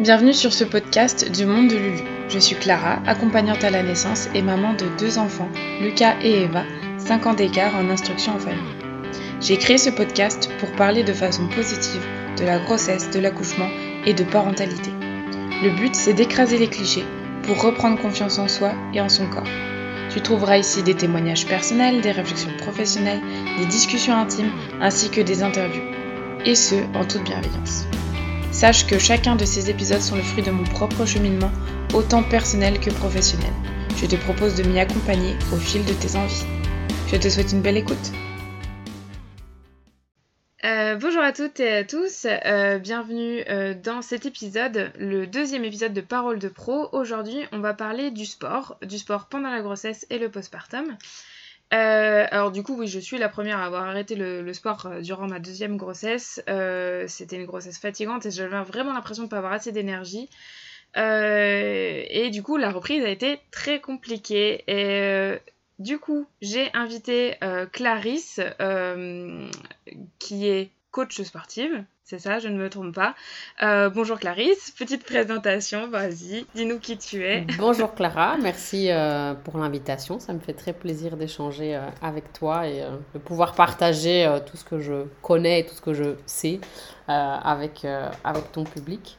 Bienvenue sur ce podcast du monde de Lulu. Je suis Clara, accompagnante à la naissance et maman de deux enfants, Lucas et Eva, 5 ans d'écart en instruction en famille. J'ai créé ce podcast pour parler de façon positive de la grossesse, de l'accouchement et de parentalité. Le but, c'est d'écraser les clichés pour reprendre confiance en soi et en son corps. Tu trouveras ici des témoignages personnels, des réflexions professionnelles, des discussions intimes ainsi que des interviews. Et ce, en toute bienveillance. Sache que chacun de ces épisodes sont le fruit de mon propre cheminement, autant personnel que professionnel. Je te propose de m'y accompagner au fil de tes envies. Je te souhaite une belle écoute. Euh, bonjour à toutes et à tous, euh, bienvenue euh, dans cet épisode, le deuxième épisode de Parole de Pro. Aujourd'hui, on va parler du sport, du sport pendant la grossesse et le postpartum. Euh, alors du coup, oui, je suis la première à avoir arrêté le, sport euh, durant ma deuxième grossesse. Euh, c'était une grossesse fatigante et j'avais vraiment l'impression de ne pas avoir assez d'énergie. et du coup, la reprise a été très compliquée. Et du coup, j'ai invité Clarisse, qui est coach sportive, c'est ça, je ne me trompe pas. Euh, bonjour Clarisse, petite présentation, vas-y, dis-nous qui tu es. Bonjour Clara, merci euh, pour l'invitation, ça me fait très plaisir d'échanger euh, avec toi et de pouvoir partager tout ce que je connais et tout ce que je sais avec, avec ton public.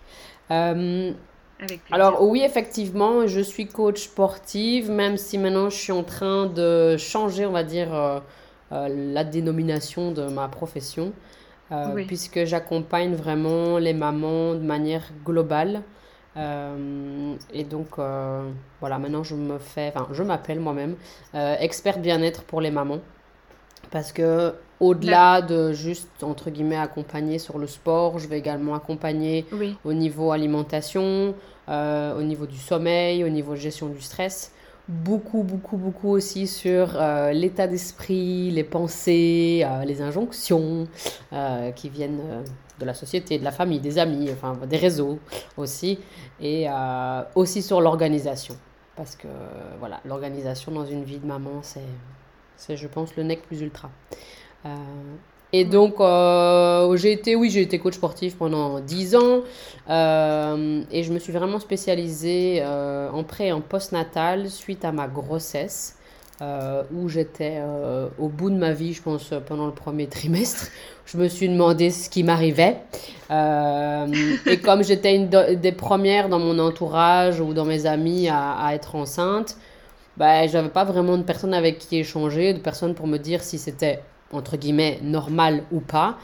alors oui, effectivement, je suis coach sportive, même si maintenant je suis en train de changer, on va dire, la dénomination de ma profession. Euh, puisque j'accompagne vraiment les mamans de manière globale. Euh, et donc, euh, voilà, maintenant je me fais, enfin, je m'appelle moi-même experte bien-être pour les mamans. Parce que, au-delà de juste, entre guillemets, accompagner sur le sport, je vais également accompagner au niveau alimentation, au niveau du sommeil, au niveau gestion du stress beaucoup, beaucoup, beaucoup aussi sur euh, l'état d'esprit, les pensées, euh, les injonctions euh, qui viennent de la société, de la famille, des amis, enfin des réseaux aussi, et aussi sur l'organisation. Parce que voilà, l'organisation dans une vie de maman, c'est, je pense, le nec plus ultra. Et donc, euh, j'ai été, oui, j'ai été coach sportif pendant 10 ans. Euh, et je me suis vraiment spécialisée euh, en pré et en post-natal suite à ma grossesse, où j'étais au bout de ma vie, je pense, pendant le premier trimestre. Je me suis demandé ce qui m'arrivait. et comme j'étais une des premières dans mon entourage ou dans mes amis à, être enceinte, bah, j'avais pas vraiment de personne avec qui échanger, de personne pour me dire si c'était entre guillemets, normal ou pas.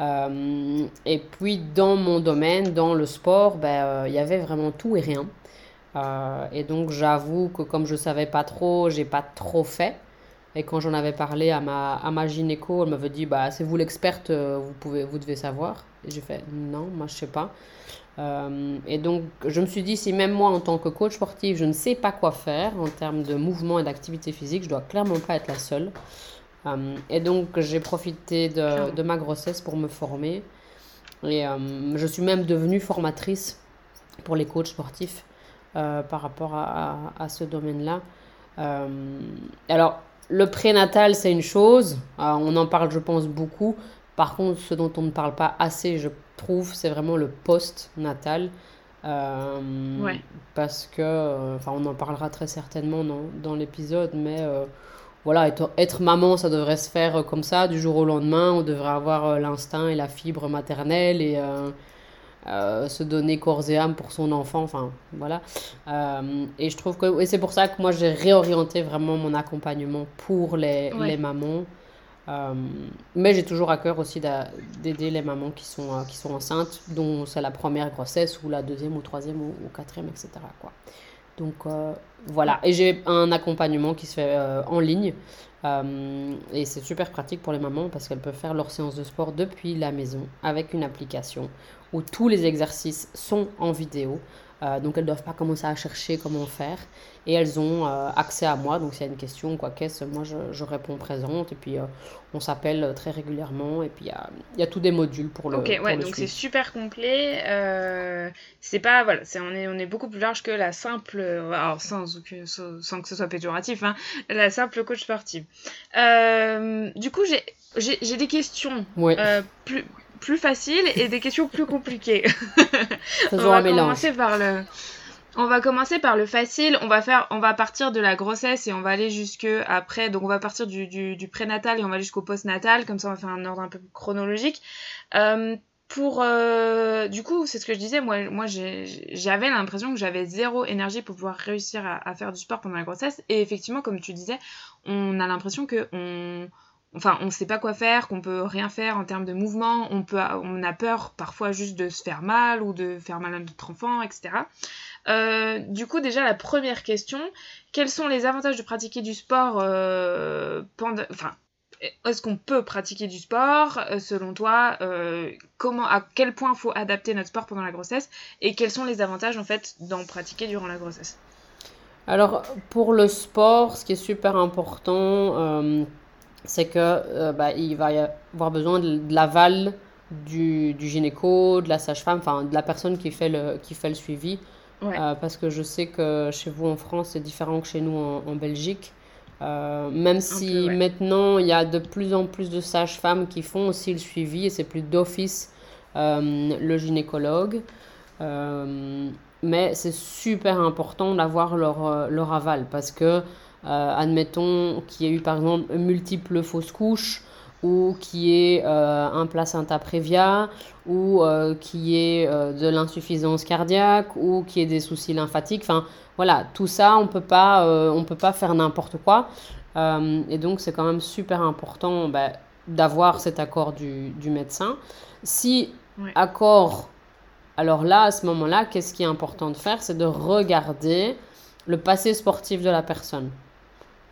Euh, et puis dans mon domaine, dans le sport, ben, euh, il y avait vraiment tout et rien. Euh, et donc j'avoue que comme je savais pas trop, j'ai pas trop fait. Et quand j'en avais parlé à ma, à ma gynéco, elle m'avait dit bah, c'est vous l'experte, vous, pouvez, vous devez savoir. Et j'ai fait non, moi je sais pas. et donc je me suis dit si même moi en tant que coach sportif, je ne sais pas quoi faire en termes de mouvement et d'activité physique, je dois clairement pas être la seule. Euh, et donc, j'ai profité de, de, ma grossesse pour me former. Et euh, je suis même devenue formatrice pour les coachs sportifs euh, par rapport à, à, ce domaine-là. alors, le prénatal, c'est une chose. on en parle, je pense, beaucoup. Par contre, ce dont on ne parle pas assez, je trouve, c'est vraiment le post-natal. ouais. Parce que, enfin, on en parlera très certainement dans, dans l'épisode, mais voilà, être, maman, ça devrait se faire euh, comme ça, du jour au lendemain. On devrait avoir euh, l'instinct et la fibre maternelle et euh, se donner corps et âme pour son enfant. Enfin, voilà. et je trouve que et c'est pour ça que moi, j'ai réorienté vraiment mon accompagnement pour les, les mamans. mais j'ai toujours à cœur aussi d'aider les mamans qui sont, qui sont enceintes, dont c'est la première grossesse ou la deuxième ou troisième ou, ou quatrième, etc. Quoi. Donc euh, voilà, et j'ai un accompagnement qui se fait euh, en ligne. Euh, et c'est super pratique pour les mamans parce qu'elles peuvent faire leur séance de sport depuis la maison avec une application où tous les exercices sont en vidéo. Euh, donc elles ne doivent pas commencer à chercher comment faire. Et elles ont euh, accès à moi. Donc s'il y a une question, quoi qu'est-ce, moi je, réponds présente. Et puis euh, on s'appelle très régulièrement. Et puis il y a, tous des modules pour le. Ok, ouais, donc c'est super complet. c'est pas. Voilà, on, est, on est beaucoup plus large que la simple. Alors sans, sans que ce soit péjoratif, hein, la simple coach sportive. du coup, j'ai, j'ai, des questions. plus, plus faciles et des questions plus compliquées. Faisons un mélange. Par le... On va commencer par le facile. On va faire, on va partir de la grossesse et on va aller jusque après. Donc on va partir du, du, prénatal et on va jusqu'au postnatal. Comme ça, on va faire un ordre un peu chronologique. Euh, pour euh, du coup, c'est ce que je disais. Moi, moi, j'avais l'impression que j'avais zéro énergie pour pouvoir réussir à, à, faire du sport pendant la grossesse. Et effectivement, comme tu disais, on a l'impression que on enfin on sait pas quoi faire, qu'on peut rien faire en termes de mouvement, on peut on a peur parfois juste de se faire mal ou de faire mal à notre enfant, etc. Euh, du coup déjà la première question, quels sont les avantages de pratiquer du sport euh, pendant, enfin est-ce qu'on peut pratiquer du sport euh, selon toi comment à quel point faut adapter notre sport pendant la grossesse et quels sont les avantages en fait d'en pratiquer durant la grossesse? Alors pour le sport ce qui est super important c'est que euh, bah, il va y avoir besoin de, l'aval du, du, gynéco, de la sage-femme, enfin de la personne qui fait le, qui fait le suivi. Euh, parce que je sais que chez vous en France, c'est différent que chez nous en, Belgique. Euh, même si maintenant, il y a de plus en plus de sages-femmes qui font aussi le suivi et c'est plus d'office le gynécologue. mais c'est super important d'avoir leur, leur aval parce que admettons qu'il y ait eu par exemple multiples fausses couches ou qu'il y ait euh, un placenta prévia ou euh, qu'il y ait de l'insuffisance cardiaque ou qu'il y ait des soucis lymphatiques. Enfin voilà, tout ça on peut pas, on peut pas faire n'importe quoi. et donc c'est quand même super important bah, d'avoir cet accord du, du médecin. Si accord, alors là à ce moment-là, qu'est-ce qui est important de faire, c'est de regarder le passé sportif de la personne.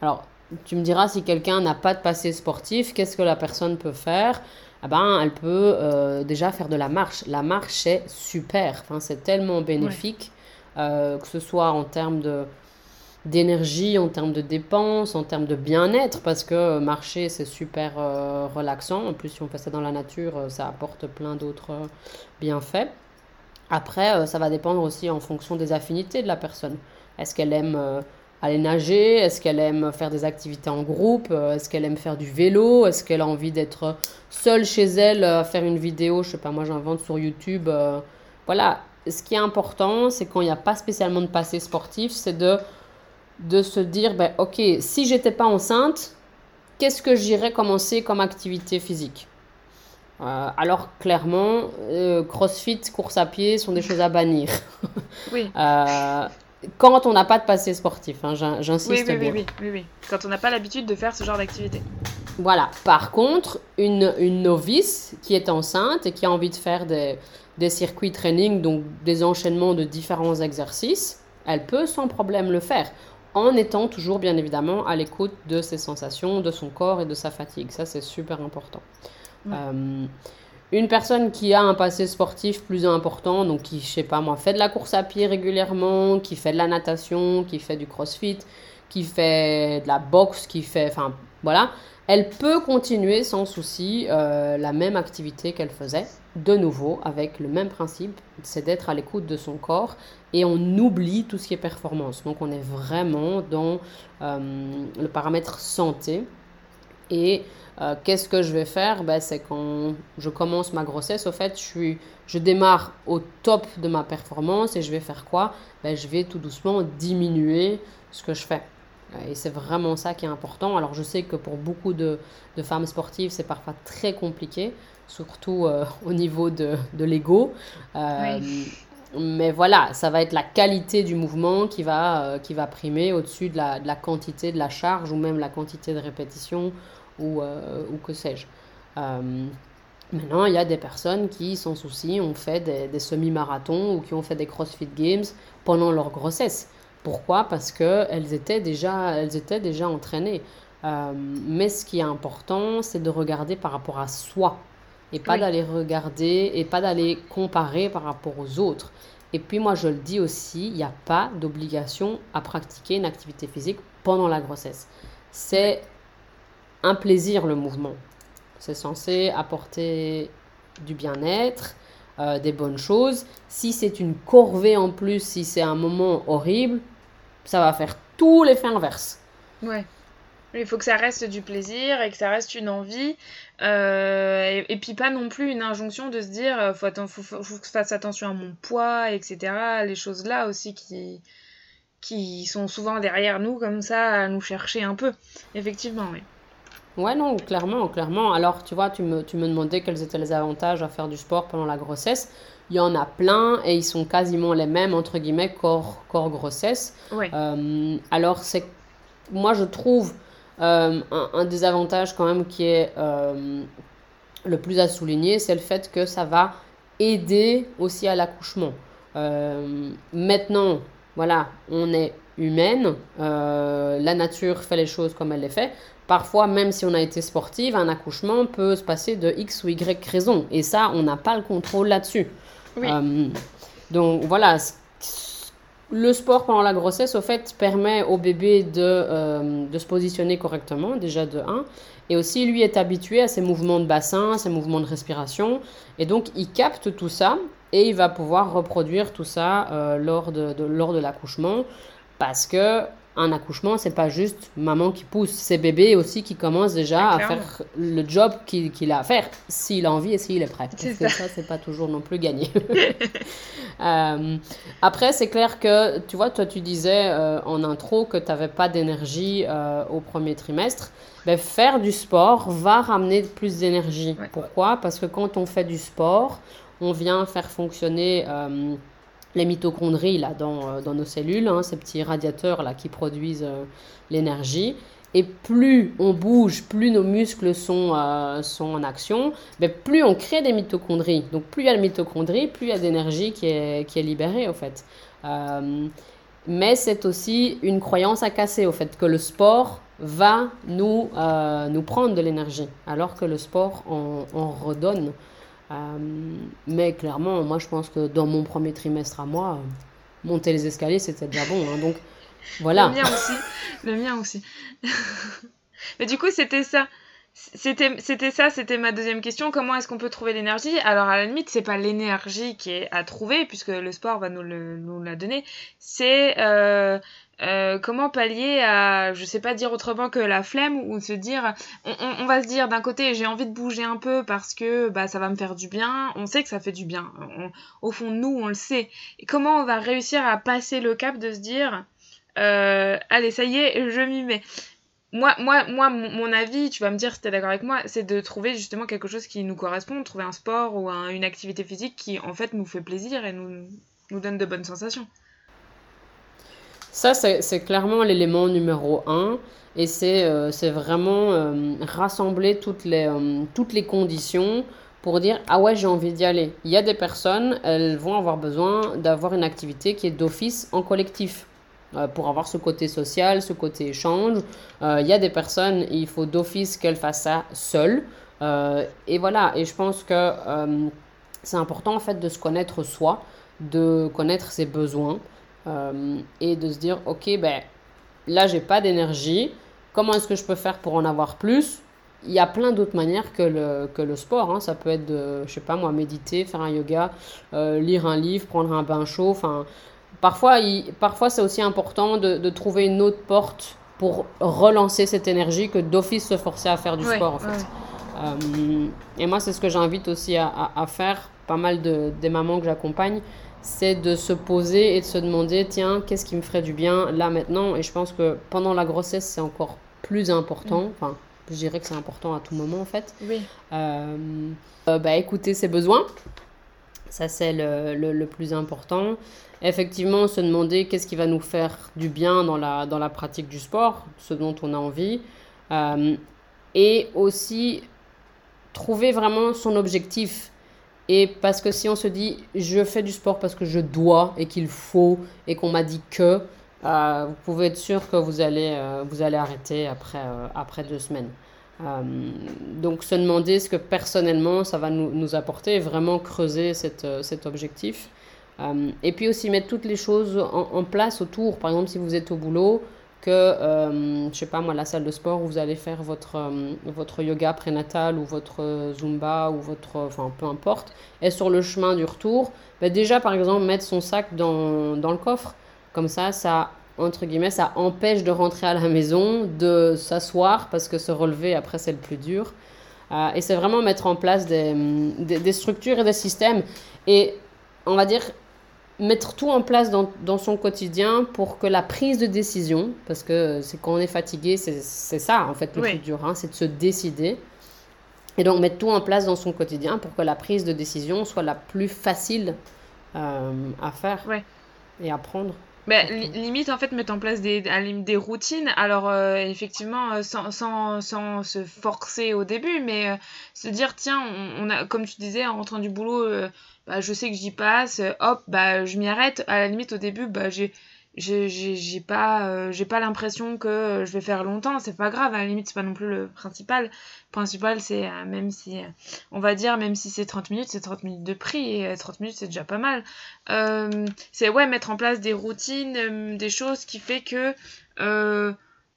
Alors, tu me diras, si quelqu'un n'a pas de passé sportif, qu'est-ce que la personne peut faire? Ah ben, Elle peut euh, déjà faire de la marche. La marche est super, c'est tellement bénéfique, euh, que ce soit en termes d'énergie, en termes de dépenses, en termes de bien-être, parce que marcher, c'est super euh, relaxant. En plus, si on fait ça dans la nature, ça apporte plein d'autres bienfaits. Après, ça va dépendre aussi en fonction des affinités de la personne. Est-ce qu'elle aime aller nager Est-ce qu'elle aime faire des activités en groupe euh, Est-ce qu'elle aime faire du vélo Est-ce qu'elle a envie d'être seule chez elle à faire une vidéo Je sais pas, moi j'invente sur YouTube. Euh, voilà, ce qui est important, c'est quand il n'y a pas spécialement de passé sportif, c'est de, de se dire, ben, ok, si j'étais pas enceinte, qu'est-ce que j'irais commencer comme activité physique? Euh, alors clairement, CrossFit, course à pied sont des choses à bannir. Oui. quand on n'a pas de passé sportif, hein, j'insiste oui, oui, Oui, oui, oui, quand on n'a pas l'habitude de faire ce genre d'activité. Voilà. Par contre, une, une, novice qui est enceinte et qui a envie de faire des, des circuits training, donc des enchaînements de différents exercices, elle peut sans problème le faire, en étant toujours bien évidemment à l'écoute de ses sensations, de son corps et de sa fatigue. Ça, c'est super important. Euh, une personne qui a un passé sportif plus important, donc qui, je sais pas moi, fait de la course à pied régulièrement, qui fait de la natation, qui fait du crossfit, qui fait de la boxe, qui fait, enfin, voilà, elle peut continuer sans souci euh, la même activité qu'elle faisait, de nouveau, avec le même principe, c'est d'être à l'écoute de son corps et on oublie tout ce qui est performance. Donc on est vraiment dans euh, le paramètre santé et euh, qu'est-ce que je vais faire? Ben, C'est quand je commence ma grossesse, au fait, je, suis, je démarre au top de ma performance et je vais faire quoi? Ben, Je vais tout doucement diminuer ce que je fais. Et c'est vraiment ça qui est important. Alors je sais que pour beaucoup de, de femmes sportives, c'est parfois très compliqué, surtout euh, au niveau de, de l'ego. Euh, mais voilà, ça va être la qualité du mouvement qui va, qui va primer au-dessus de la, de la quantité de la charge ou même la quantité de répétition ou, euh, ou que sais-je. Euh, maintenant, il y a des personnes qui, sans souci, ont fait des, semi-marathons ou qui ont fait des CrossFit Games pendant leur grossesse. Pourquoi? Parce qu'elles étaient, déjà, elles étaient déjà entraînées. Euh, mais ce qui est important, c'est de regarder par rapport à soi et pas d'aller regarder et pas d'aller comparer par rapport aux autres. Et puis moi, je le dis aussi, il n'y a pas d'obligation à pratiquer une activité physique pendant la grossesse. C'est un plaisir le mouvement. C'est censé apporter du bien-être, euh, des bonnes choses. Si c'est une corvée en plus, si c'est un moment horrible, ça va faire tout l'effet inverse. Ouais. Il faut que ça reste du plaisir et que ça reste une envie. Euh, et, puis pas non plus une injonction de se dire euh, faut, faut, faut, que je fasse attention à mon poids, etc. Les choses là aussi qui, qui sont souvent derrière nous comme ça à nous chercher un peu. Effectivement, oui. Ouais, non, clairement, clairement. Alors, tu vois, tu me, tu me demandais quels étaient les avantages à faire du sport pendant la grossesse. Il y en a plein et ils sont quasiment les mêmes, entre guillemets, corps, corps grossesse. Euh, alors, c'est, moi, je trouve euh, un, un, des avantages quand même qui est euh, le plus à souligner, c'est le fait que ça va aider aussi à l'accouchement. maintenant, voilà, on est humaine, la nature fait les choses comme elle les fait. Parfois, même si on a été sportive, un accouchement peut se passer de X ou Y raison. Et ça, on n'a pas le contrôle là-dessus. Euh, donc voilà, le sport pendant la grossesse, au fait, permet au bébé de, euh, de se positionner correctement, déjà de 1. Et aussi, lui est habitué à ses mouvements de bassin, ses mouvements de respiration. Et donc, il capte tout ça et il va pouvoir reproduire tout ça euh, lors de, de lors de l'accouchement. Parce que un accouchement, c'est pas juste maman qui pousse, c'est bébé aussi qui commence déjà à faire le job qu'il a à faire, s'il a envie et s'il est prêt. Parce que ça, c'est pas toujours non plus gagné. Euh, après, c'est clair que, tu vois, toi, tu disais euh, en intro que tu n'avais pas d'énergie au premier trimestre. Ben, faire du sport va ramener plus d'énergie. Pourquoi? Parce que quand on fait du sport, on vient faire fonctionner les mitochondries là, dans, euh, dans nos cellules, hein, ces petits radiateurs là, qui produisent euh, l'énergie. Et plus on bouge, plus nos muscles sont, euh, sont en action, mais plus on crée des mitochondries. Donc plus il y a de mitochondries, plus il y a d'énergie qui est, qui est libérée au fait. mais c'est aussi une croyance à casser au fait que le sport va nous, nous prendre de l'énergie, alors que le sport en, en redonne. Euh, mais clairement, moi, je pense que dans mon premier trimestre à moi, monter les escaliers, c'était déjà bon. Hein, donc, voilà. Le mien aussi. Le mien aussi. mais du coup, c'était ça. C'était, ça, c'était ma deuxième question. Comment est-ce qu'on peut trouver l'énergie? Alors, à la limite, c'est pas l'énergie qui est à trouver, puisque le sport va nous, nous la donner. C'est euh, euh, comment pallier à, je sais pas dire autrement que la flemme ou se dire, on, va se dire d'un côté j'ai envie de bouger un peu parce que bah ça va me faire du bien, on sait que ça fait du bien, au fond nous on le sait. Et comment on va réussir à passer le cap de se dire, euh, allez ça y est, je m'y mets. Moi, moi, moi, mon avis, tu vas me dire si tu es d'accord avec moi, c'est de trouver justement quelque chose qui nous correspond, trouver un sport ou une activité physique qui en fait nous fait plaisir et nous, nous donne de bonnes sensations. Ça, c'est clairement l'élément numéro un. Et c'est euh, vraiment euh, rassembler euh, toutes les conditions pour dire ah ouais j'ai envie d'y aller. Il y a des personnes, elles vont avoir besoin d'avoir une activité qui est d'office en collectif pour avoir ce côté social, ce côté échange. il y a des personnes, il faut d'office qu'elles fassent ça seules. et voilà, et je pense que c'est important en fait de se connaître soi, de connaître ses besoins. Euh, et de se dire, ok, ben là, j'ai pas d'énergie. Comment est-ce que je peux faire pour en avoir plus? Il y a plein d'autres manières que le, que le sport. Hein. Ça peut être de, je sais pas moi, méditer, faire un yoga, euh, lire un livre, prendre un bain chaud. Enfin, parfois, parfois c'est aussi important de, de, trouver une autre porte pour relancer cette énergie que d'office se forcer à faire du sport en fait. Euh, et moi, c'est ce que j'invite aussi à, à, à, faire. Pas mal de, des mamans que j'accompagne, c'est de se poser et de se demander, tiens, qu'est-ce qui me ferait du bien là maintenant? Et je pense que pendant la grossesse, c'est encore plus important. Mm. Enfin, je dirais que c'est important à tout moment en fait. Oui. Euh, euh, bah, écouter ses besoins, ça c'est le, le, plus important. Effectivement, se demander qu'est-ce qui va nous faire du bien dans la, dans la pratique du sport, ce dont on a envie. Euh, et aussi trouver vraiment son objectif. Et parce que si on se dit je fais du sport parce que je dois et qu'il faut et qu'on m'a dit que, euh, vous pouvez être sûr que vous allez, euh, vous allez arrêter après, euh, après deux semaines. donc se demander ce que personnellement ça va nous, nous apporter vraiment creuser cette, cet objectif. et puis aussi mettre toutes les choses en, en, place autour. Par exemple, si vous êtes au boulot, que, euh, je sais pas moi, la salle de sport où vous allez faire votre, euh, votre yoga prénatal ou votre zumba ou votre, enfin peu importe, est sur le chemin du retour, bah, déjà par exemple mettre son sac dans, dans le coffre, comme ça, ça entre guillemets, ça empêche de rentrer à la maison, de s'asseoir, parce que se relever, après, c'est le plus dur. Euh, et c'est vraiment mettre en place des, des, structures et des systèmes. Et on va dire, mettre tout en place dans, dans, son quotidien pour que la prise de décision, parce que c'est quand on est fatigué, c'est ça en fait le plus dur, hein, c'est de se décider. Et donc mettre tout en place dans son quotidien pour que la prise de décision soit la plus facile euh, à faire et à prendre. Bah, limite, en fait, mettre en place des, des routines. Alors, euh, effectivement, euh, sans, sans, sans, se forcer au début, mais se dire, tiens, on, a, comme tu disais, en rentrant du boulot, bah, je sais que j'y passe, hop, bah, je m'y arrête. À la limite, au début, bah, j'ai j'ai pas euh, j'ai pas l'impression que je vais faire longtemps. C'est pas grave à la limite c'est pas non plus le principal. Le principal c'est euh, même si euh, on va dire même si c'est 30 minutes c'est 30 minutes de prix et 30 minutes c'est déjà pas mal. C'est ouais mettre en place des routines des choses qui fait que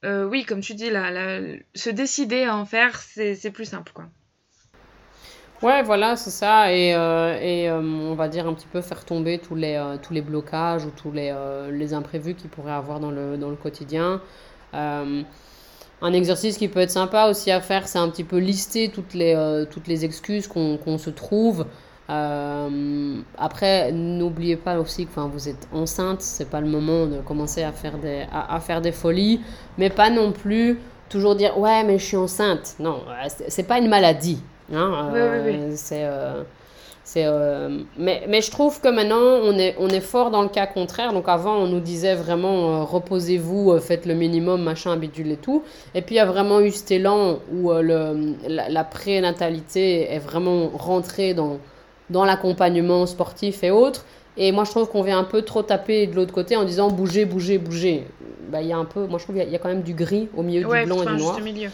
oui comme tu dis là, se décider à en faire c'est plus simple quoi Ouais, voilà, c'est ça. Et, euh, et euh, on va dire un petit peu faire tomber tous les, euh, tous les blocages ou tous les, les imprévus qu'il pourrait avoir dans le, dans le quotidien. un exercice qui peut être sympa aussi à faire, c'est un petit peu lister toutes les, toutes les excuses qu'on se trouve. après, n'oubliez pas aussi que vous êtes enceinte, c'est pas le moment de commencer à faire, des, à, à faire des folies, mais pas non plus toujours dire ouais mais je suis enceinte. Non, c'est pas une maladie. Hein, euh, c'est. Euh, c'est, euh, mais, mais je trouve que maintenant, on est, on est fort dans le cas contraire. Donc avant, on nous disait vraiment, reposez-vous, faites le minimum, machin, bidule et tout. Et puis il y a vraiment eu cet élan où le, la, prénatalité est vraiment rentrée dans, dans l'accompagnement sportif et autres. Et moi, je trouve qu'on vient un peu trop taper de l'autre côté en disant bougez, bougez, bougez. Bah, il y a un peu, moi, je trouve qu'il y, a quand même du gris au milieu du blanc et du noir. Milieu.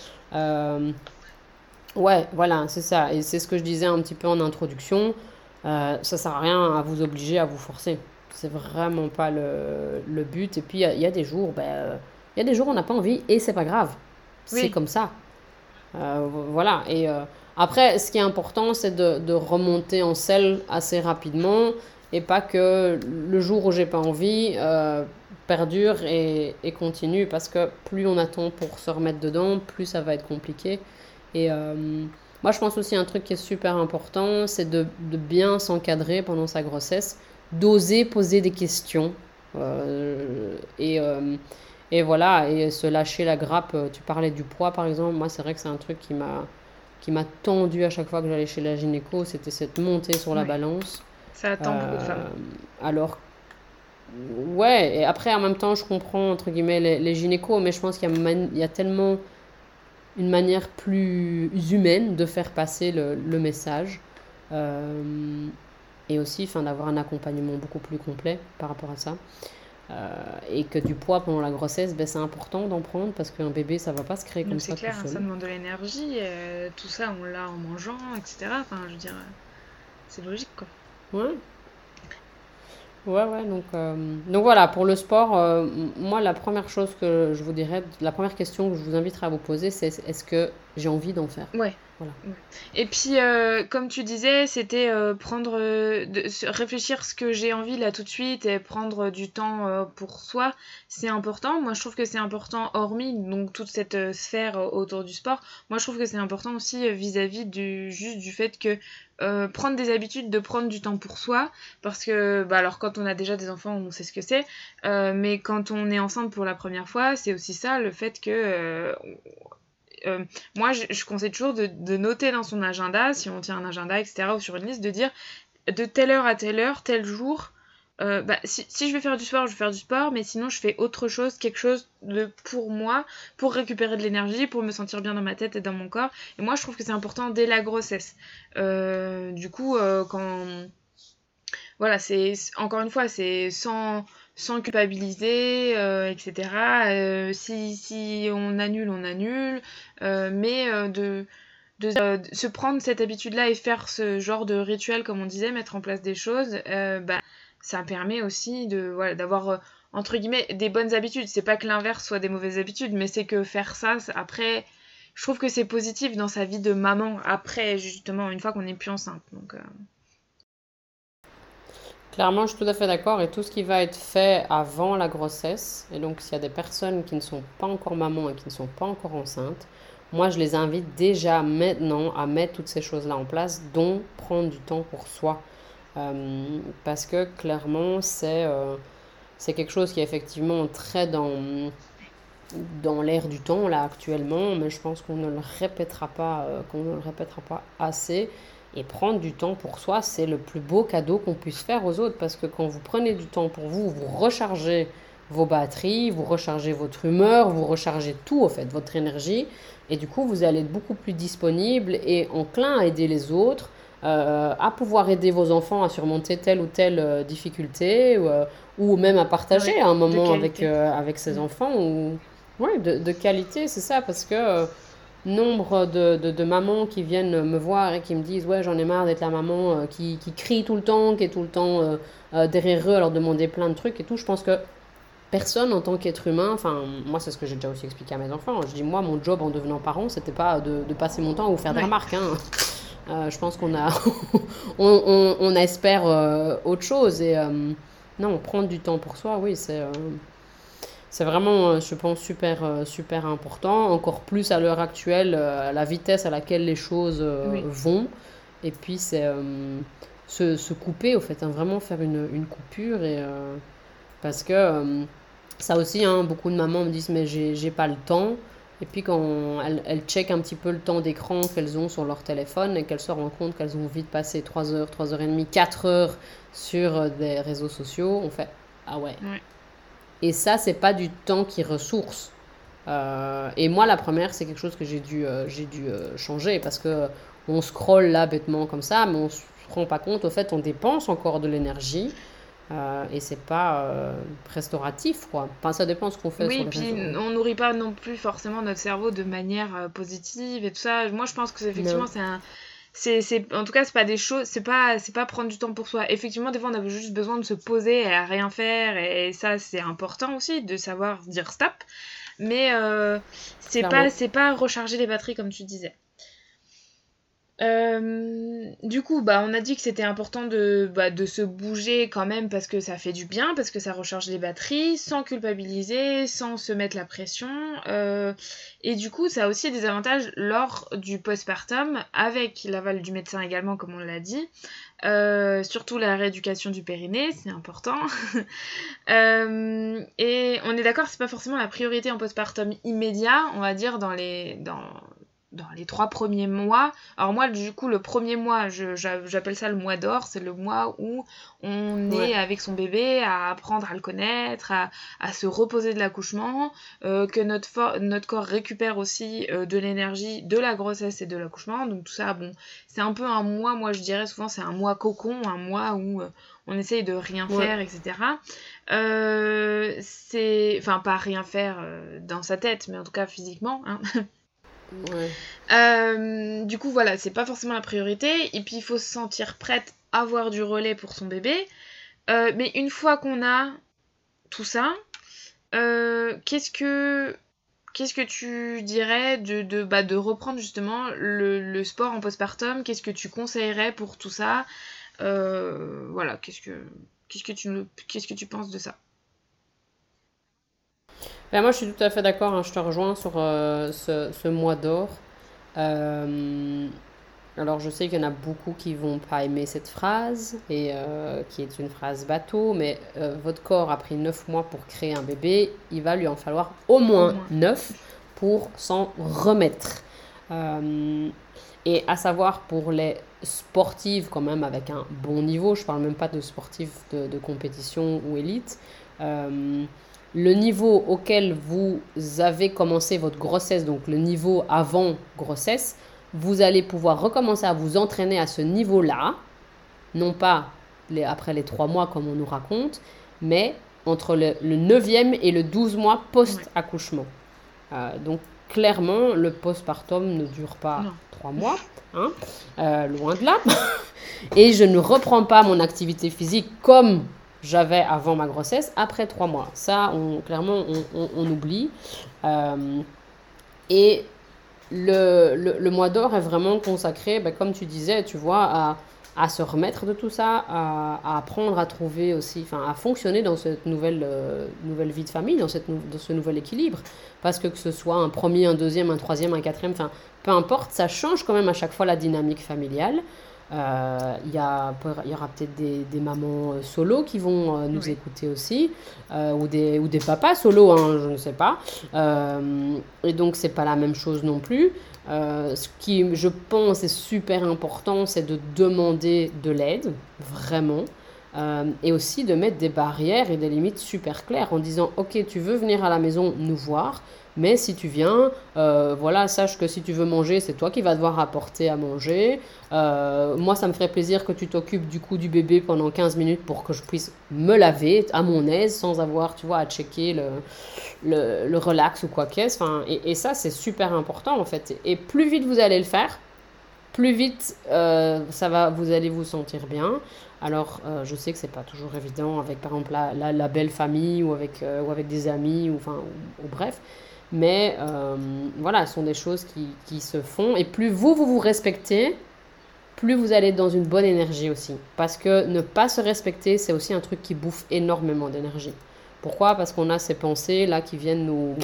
Ouais, voilà, c'est ça. Et c'est ce que je disais un petit peu en introduction. Euh, ça sert à rien à vous obliger à vous forcer. C'est vraiment pas le, le but. Et puis, il y, a des jours, ben, il y a des jours où on n'a pas envie et c'est pas grave. C'est comme ça. Euh, voilà. Et euh, après, ce qui est important, c'est de, de, remonter en selle assez rapidement et pas que le jour où j'ai pas envie euh, perdure et, et, continue parce que plus on attend pour se remettre dedans, plus ça va être compliqué. Et euh, moi, je pense aussi un truc qui est super important, c'est de, de, bien s'encadrer pendant sa grossesse, d'oser poser des questions. Euh, et, euh, et voilà, et se lâcher la grappe. Tu parlais du poids, par exemple. Moi, c'est vrai que c'est un truc qui m'a qui m'a tendu à chaque fois que j'allais chez la gynéco, c'était cette montée sur la balance. Ça attend beaucoup de femmes. Alors, ouais, et après, en même temps, je comprends, entre guillemets, les, les gynécos, mais je pense qu'il y, y, a tellement une manière plus humaine de faire passer le, le message. Euh, et aussi d'avoir un accompagnement beaucoup plus complet par rapport à ça. Euh, et que du poids pendant la grossesse, ben, c'est important d'en prendre parce qu'un bébé, ça va pas se créer comme ça. C'est clair, ça demande de l'énergie, euh, tout ça on l'a en mangeant, etc. Enfin, je veux dire, c'est logique quoi. Ouais, Ouais, ouais, donc, euh, donc voilà, pour le sport, euh, moi, la première chose que je vous dirais, la première question que je vous inviterai à vous poser, c'est est-ce que j'ai envie d'en faire? Ouais. Voilà. Et puis, euh, comme tu disais, c'était prendre, de, réfléchir ce que j'ai envie là tout de suite et prendre du temps pour soi, c'est important. Moi, je trouve que c'est important, hormis donc toute cette sphère autour du sport. Moi, je trouve que c'est important aussi vis-à-vis du juste du fait que euh, prendre des habitudes de prendre du temps pour soi parce que bah alors quand on a déjà des enfants on sait ce que c'est euh, mais quand on est enceinte pour la première fois c'est aussi ça le fait que euh, moi je, conseille toujours de, de, noter dans son agenda si on tient un agenda etc ou sur une liste de dire de telle heure à telle heure tel jour euh, bah, si, si, je vais faire du sport, je vais faire du sport, mais sinon je fais autre chose, quelque chose de pour moi, pour récupérer de l'énergie, pour me sentir bien dans ma tête et dans mon corps. Et moi je trouve que c'est important dès la grossesse. Euh, du coup, euh, quand. Voilà, c'est encore une fois, c'est sans, sans culpabiliser, etc. si, si on annule, on annule, mais de. De, se prendre cette habitude-là et faire ce genre de rituel, comme on disait, mettre en place des choses, bah, ça permet aussi de voilà d'avoir euh, entre guillemets des bonnes habitudes c'est pas que l'inverse soit des mauvaises habitudes mais c'est que faire ça après je trouve que c'est positif dans sa vie de maman après justement une fois qu'on n'est plus enceinte donc euh. Clairement, je suis tout à fait d'accord. Et tout ce qui va être fait avant la grossesse, et donc s'il y a des personnes qui ne sont pas encore maman et qui ne sont pas encore enceintes, moi je les invite déjà maintenant à mettre toutes ces choses-là en place, dont prendre du temps pour soi. Euh, parce que clairement, c'est euh, quelque chose qui est effectivement très dans, dans l'air du temps là actuellement, mais je pense qu'on ne euh, qu'on ne le répétera pas assez. Et prendre du temps pour soi, c'est le plus beau cadeau qu'on puisse faire aux autres parce que quand vous prenez du temps pour vous, vous rechargez vos batteries, vous rechargez votre humeur, vous rechargez tout, en fait, votre énergie. Et du coup, vous allez être beaucoup plus disponible et enclin à aider les autres, euh, à pouvoir aider vos enfants à surmonter telle ou telle euh, difficulté, ou, euh, ou, même à partager un moment avec, avec ses mm. enfants. Ou... Oui, de, de qualité, c'est ça, parce que nombre de, de, mamans qui viennent me voir et qui me disent ouais j'en ai marre d'être la maman qui, qui, crie tout le temps, qui est tout le temps derrière eux à leur demander plein de trucs et tout. Je pense que personne en tant qu'être humain, enfin moi c'est ce que j'ai déjà aussi expliqué à mes enfants, je dis moi mon job en devenant parent c'était pas de, de, passer mon temps à vous faire des remarques. Hein. Je pense qu'on a on, on, on, espère autre chose et non prendre du temps pour soi oui c'est c'est vraiment, euh, je pense, super, euh, super important. Encore plus à l'heure actuelle, euh, la vitesse à laquelle les choses vont. Et puis, c'est se, se, couper, au fait, hein, vraiment faire une, une coupure. Et, parce que ça aussi, hein, beaucoup de mamans me disent, mais j'ai pas le temps. Et puis quand elles, elles checkent un petit peu le temps d'écran qu'elles ont sur leur téléphone et qu'elles se rendent compte qu'elles ont vite passé 3 heures, 3 heures et demie, 4 heures sur des réseaux sociaux, on fait Ah ouais. Et ça, c'est pas du temps qui ressource. Euh, et moi, la première, c'est quelque chose que j'ai dû, euh, j'ai dû euh, changer parce que on scrolle là bêtement comme ça, mais on se rend pas compte. Au fait, on dépense encore de l'énergie. Et c'est pas restauratif quoi. Enfin, ça dépend de ce qu'on fait. Oui, puis on nourrit pas non plus forcément notre cerveau de manière positive et tout ça. Moi, je pense que effectivement c'est un, c'est en tout cas c'est pas des choses c'est pas c'est pas prendre du temps pour soi effectivement des fois on a juste besoin de se poser et à rien faire et, ça c'est important aussi de savoir dire stop mais euh, c'est pas c'est pas recharger les batteries comme tu disais euh, du coup, bah, on a dit que c'était important de, bah, de se bouger quand même parce que ça fait du bien, parce que ça recharge les batteries, sans culpabiliser, sans se mettre la pression. Euh, et du coup, ça a aussi des avantages lors du postpartum, avec l'aval du médecin également, comme on l'a dit. Euh, surtout la rééducation du périnée, c'est important. et on est d'accord, c'est pas forcément la priorité en postpartum immédiat, on va dire dans les, dans, dans les trois premiers mois. Alors moi, du coup, le premier mois, j'appelle ça le mois d'or, c'est le mois où on est avec son bébé à apprendre à le connaître, à, à se reposer de l'accouchement, euh, que notre, notre corps récupère aussi euh, de l'énergie de la grossesse et de l'accouchement. Donc tout ça, bon, c'est un peu un mois, moi je dirais souvent c'est un mois cocon, un mois où euh, on essaye de rien faire, etc. c'est, enfin pas rien faire dans sa tête, mais en tout cas physiquement. Hein. Euh, du coup, voilà, c'est pas forcément la priorité. Et puis, il faut se sentir prête à avoir du relais pour son bébé. Euh, mais une fois qu'on a tout ça, euh, qu'est-ce que qu'est-ce que tu dirais de, de, bah, de reprendre justement le, sport en postpartum? Qu'est-ce que tu conseillerais pour tout ça? Voilà, qu'est-ce que tu penses de ça? Ben, moi, je suis tout à fait d'accord. Hein, je te rejoins sur euh, ce, ce, mois d'or. Euh, alors, je sais qu'il y en a beaucoup qui vont pas aimer cette phrase, et euh, qui est une phrase bateau, mais votre corps a pris 9 mois pour créer un bébé, il va lui en falloir au moins 9 pour s'en remettre. et à savoir pour les sportives, quand même, avec un bon niveau, je parle même pas de sportifs de, de compétition ou élite le niveau auquel vous avez commencé votre grossesse, donc le niveau avant grossesse, vous allez pouvoir recommencer à vous entraîner à ce niveau-là, non pas les, après les trois mois comme on nous raconte, mais entre le, le 9e et le 12 mois post-accouchement. Euh, donc clairement, le postpartum ne dure pas trois mois, hein, euh, loin de là. et je ne reprends pas mon activité physique comme j'avais avant ma grossesse, après trois mois. Ça, on, clairement, on, oublie. Euh, et le, le, le mois d'or est vraiment consacré, ben, comme tu disais, tu vois, à, à se remettre de tout ça, à, apprendre à trouver aussi, enfin à fonctionner dans cette nouvelle, euh, nouvelle vie de famille, dans, cette, dans ce nouvel équilibre. Parce que que ce soit un premier, un deuxième, un troisième, un quatrième, enfin peu importe, ça change quand même à chaque fois la dynamique familiale. Euh, il y, y, aura peut-être des, des, mamans euh, solo qui vont nous écouter aussi, ou, des, ou des papas solo, hein, je ne sais pas. et donc, c'est pas la même chose non plus. Euh, ce qui, je pense, est super important, c'est de demander de l'aide, vraiment. Euh, et aussi de mettre des barrières et des limites super claires en disant ok tu veux venir à la maison nous voir mais si tu viens, euh, voilà, sache que si tu veux manger, c'est toi qui vas devoir apporter à manger. Euh, moi, ça me ferait plaisir que tu t'occupes du coup du bébé pendant 15 minutes pour que je puisse me laver à mon aise sans avoir, tu vois, à checker le, le, relax ou quoi qu'est-ce. Enfin, et, ça, c'est super important en fait. Et plus vite vous allez le faire, plus vite euh, ça va, vous allez vous sentir bien. Alors, je sais que c'est pas toujours évident avec, par exemple, la, la, belle famille ou avec, ou avec des amis ou, enfin, ou bref. Mais euh, voilà, ce sont des choses qui, qui, se font. Et plus vous, vous vous respectez, plus vous allez dans une bonne énergie aussi. Parce que ne pas se respecter, c'est aussi un truc qui bouffe énormément d'énergie. Pourquoi? Parce qu'on a ces pensées là qui viennent nous,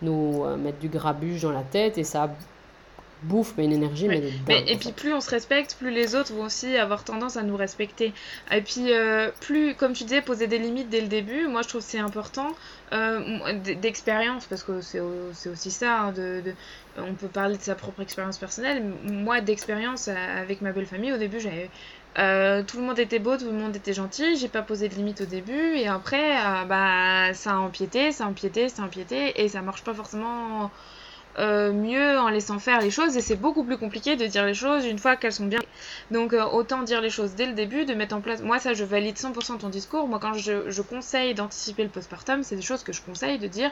nous euh, mettre du grabuge dans la tête et ça bouffe mais une énergie mais, et puis plus on se respecte plus les autres vont aussi avoir tendance à nous respecter. Et puis euh, plus comme tu disais poser des limites dès le début moi je trouve c'est important euh, d'expérience parce que c'est aussi ça hein, de, on peut parler de sa propre expérience personnelle. Moi d'expérience euh, avec ma belle famille au début j'avais tout le monde était beau, tout le monde était gentil, j'ai pas posé de limites au début et après bah ça a empiété, ça a empiété, ça a empiété et ça marche pas forcément euh, mieux en laissant faire les choses et c'est beaucoup plus compliqué de dire les choses une fois qu'elles sont bien. Donc euh, autant dire les choses dès le début, de mettre en place. Moi ça je valide 100% ton discours. Moi quand je, je conseille d'anticiper le postpartum, c'est des choses que je conseille de dire.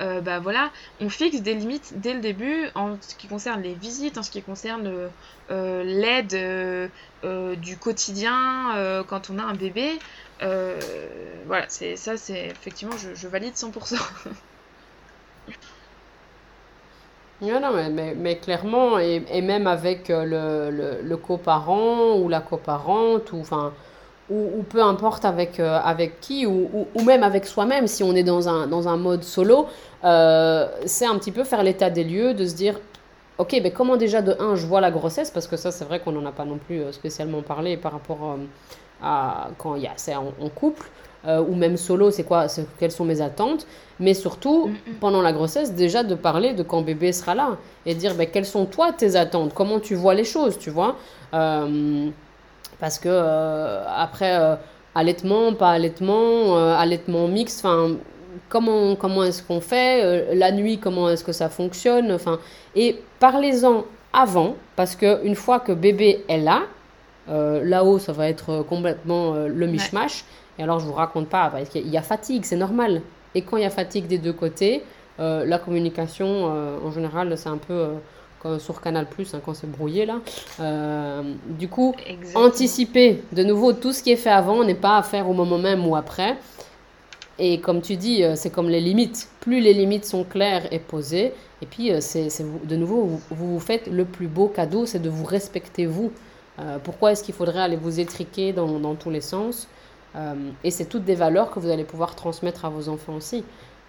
Euh, bah voilà, on fixe des limites dès le début en ce qui concerne les visites, en ce qui concerne l'aide du quotidien quand on a un bébé. voilà, c'est ça c'est effectivement je, je valide 100%. Non, mais, mais, clairement, et, même avec euh, le, coparent ou la coparente, ou, enfin, ou, peu importe avec, euh, avec qui, ou, ou, même avec soi-même, si on est dans un, dans un mode solo, euh, c'est un petit peu faire l'état des lieux, de se dire, ok, mais comment déjà de un, je vois la grossesse, parce que ça, c'est vrai qu'on n'en a pas non plus spécialement parlé par rapport à quand il y a, c'est en couple. Ou même solo, c'est quoi, quelles sont mes attentes mais surtout, mm, mm. pendant la grossesse, déjà de parler de quand bébé sera là et dire ben, quelles sont toi tes attentes, comment tu vois les choses, tu vois? Euh, parce que euh, après, euh, allaitement, pas allaitement, allaitement mixte, enfin, comment, comment est-ce qu'on fait, la nuit, comment est-ce que ça fonctionne, enfin, et parlez-en avant, parce qu'une fois que bébé est là, là-haut, ça va être complètement le mishmash. Et alors, je vous raconte pas, parce qu'il y a fatigue, c'est normal. Et quand il y a fatigue des deux côtés, euh, la communication, euh, en général, c'est un peu euh, comme sur Canal Plus, hein, quand c'est brouillé là. du coup, anticiper de nouveau tout ce qui est fait avant n'est pas à faire au moment même ou après. Et comme tu dis, c'est comme les limites. Plus les limites sont claires et posées, et puis c'est de nouveau, vous, vous, faites le plus beau cadeau, c'est de vous respecter vous. pourquoi est-ce qu'il faudrait aller vous étriquer dans, dans tous les sens? Et c'est toutes des valeurs que vous allez pouvoir transmettre à vos enfants aussi.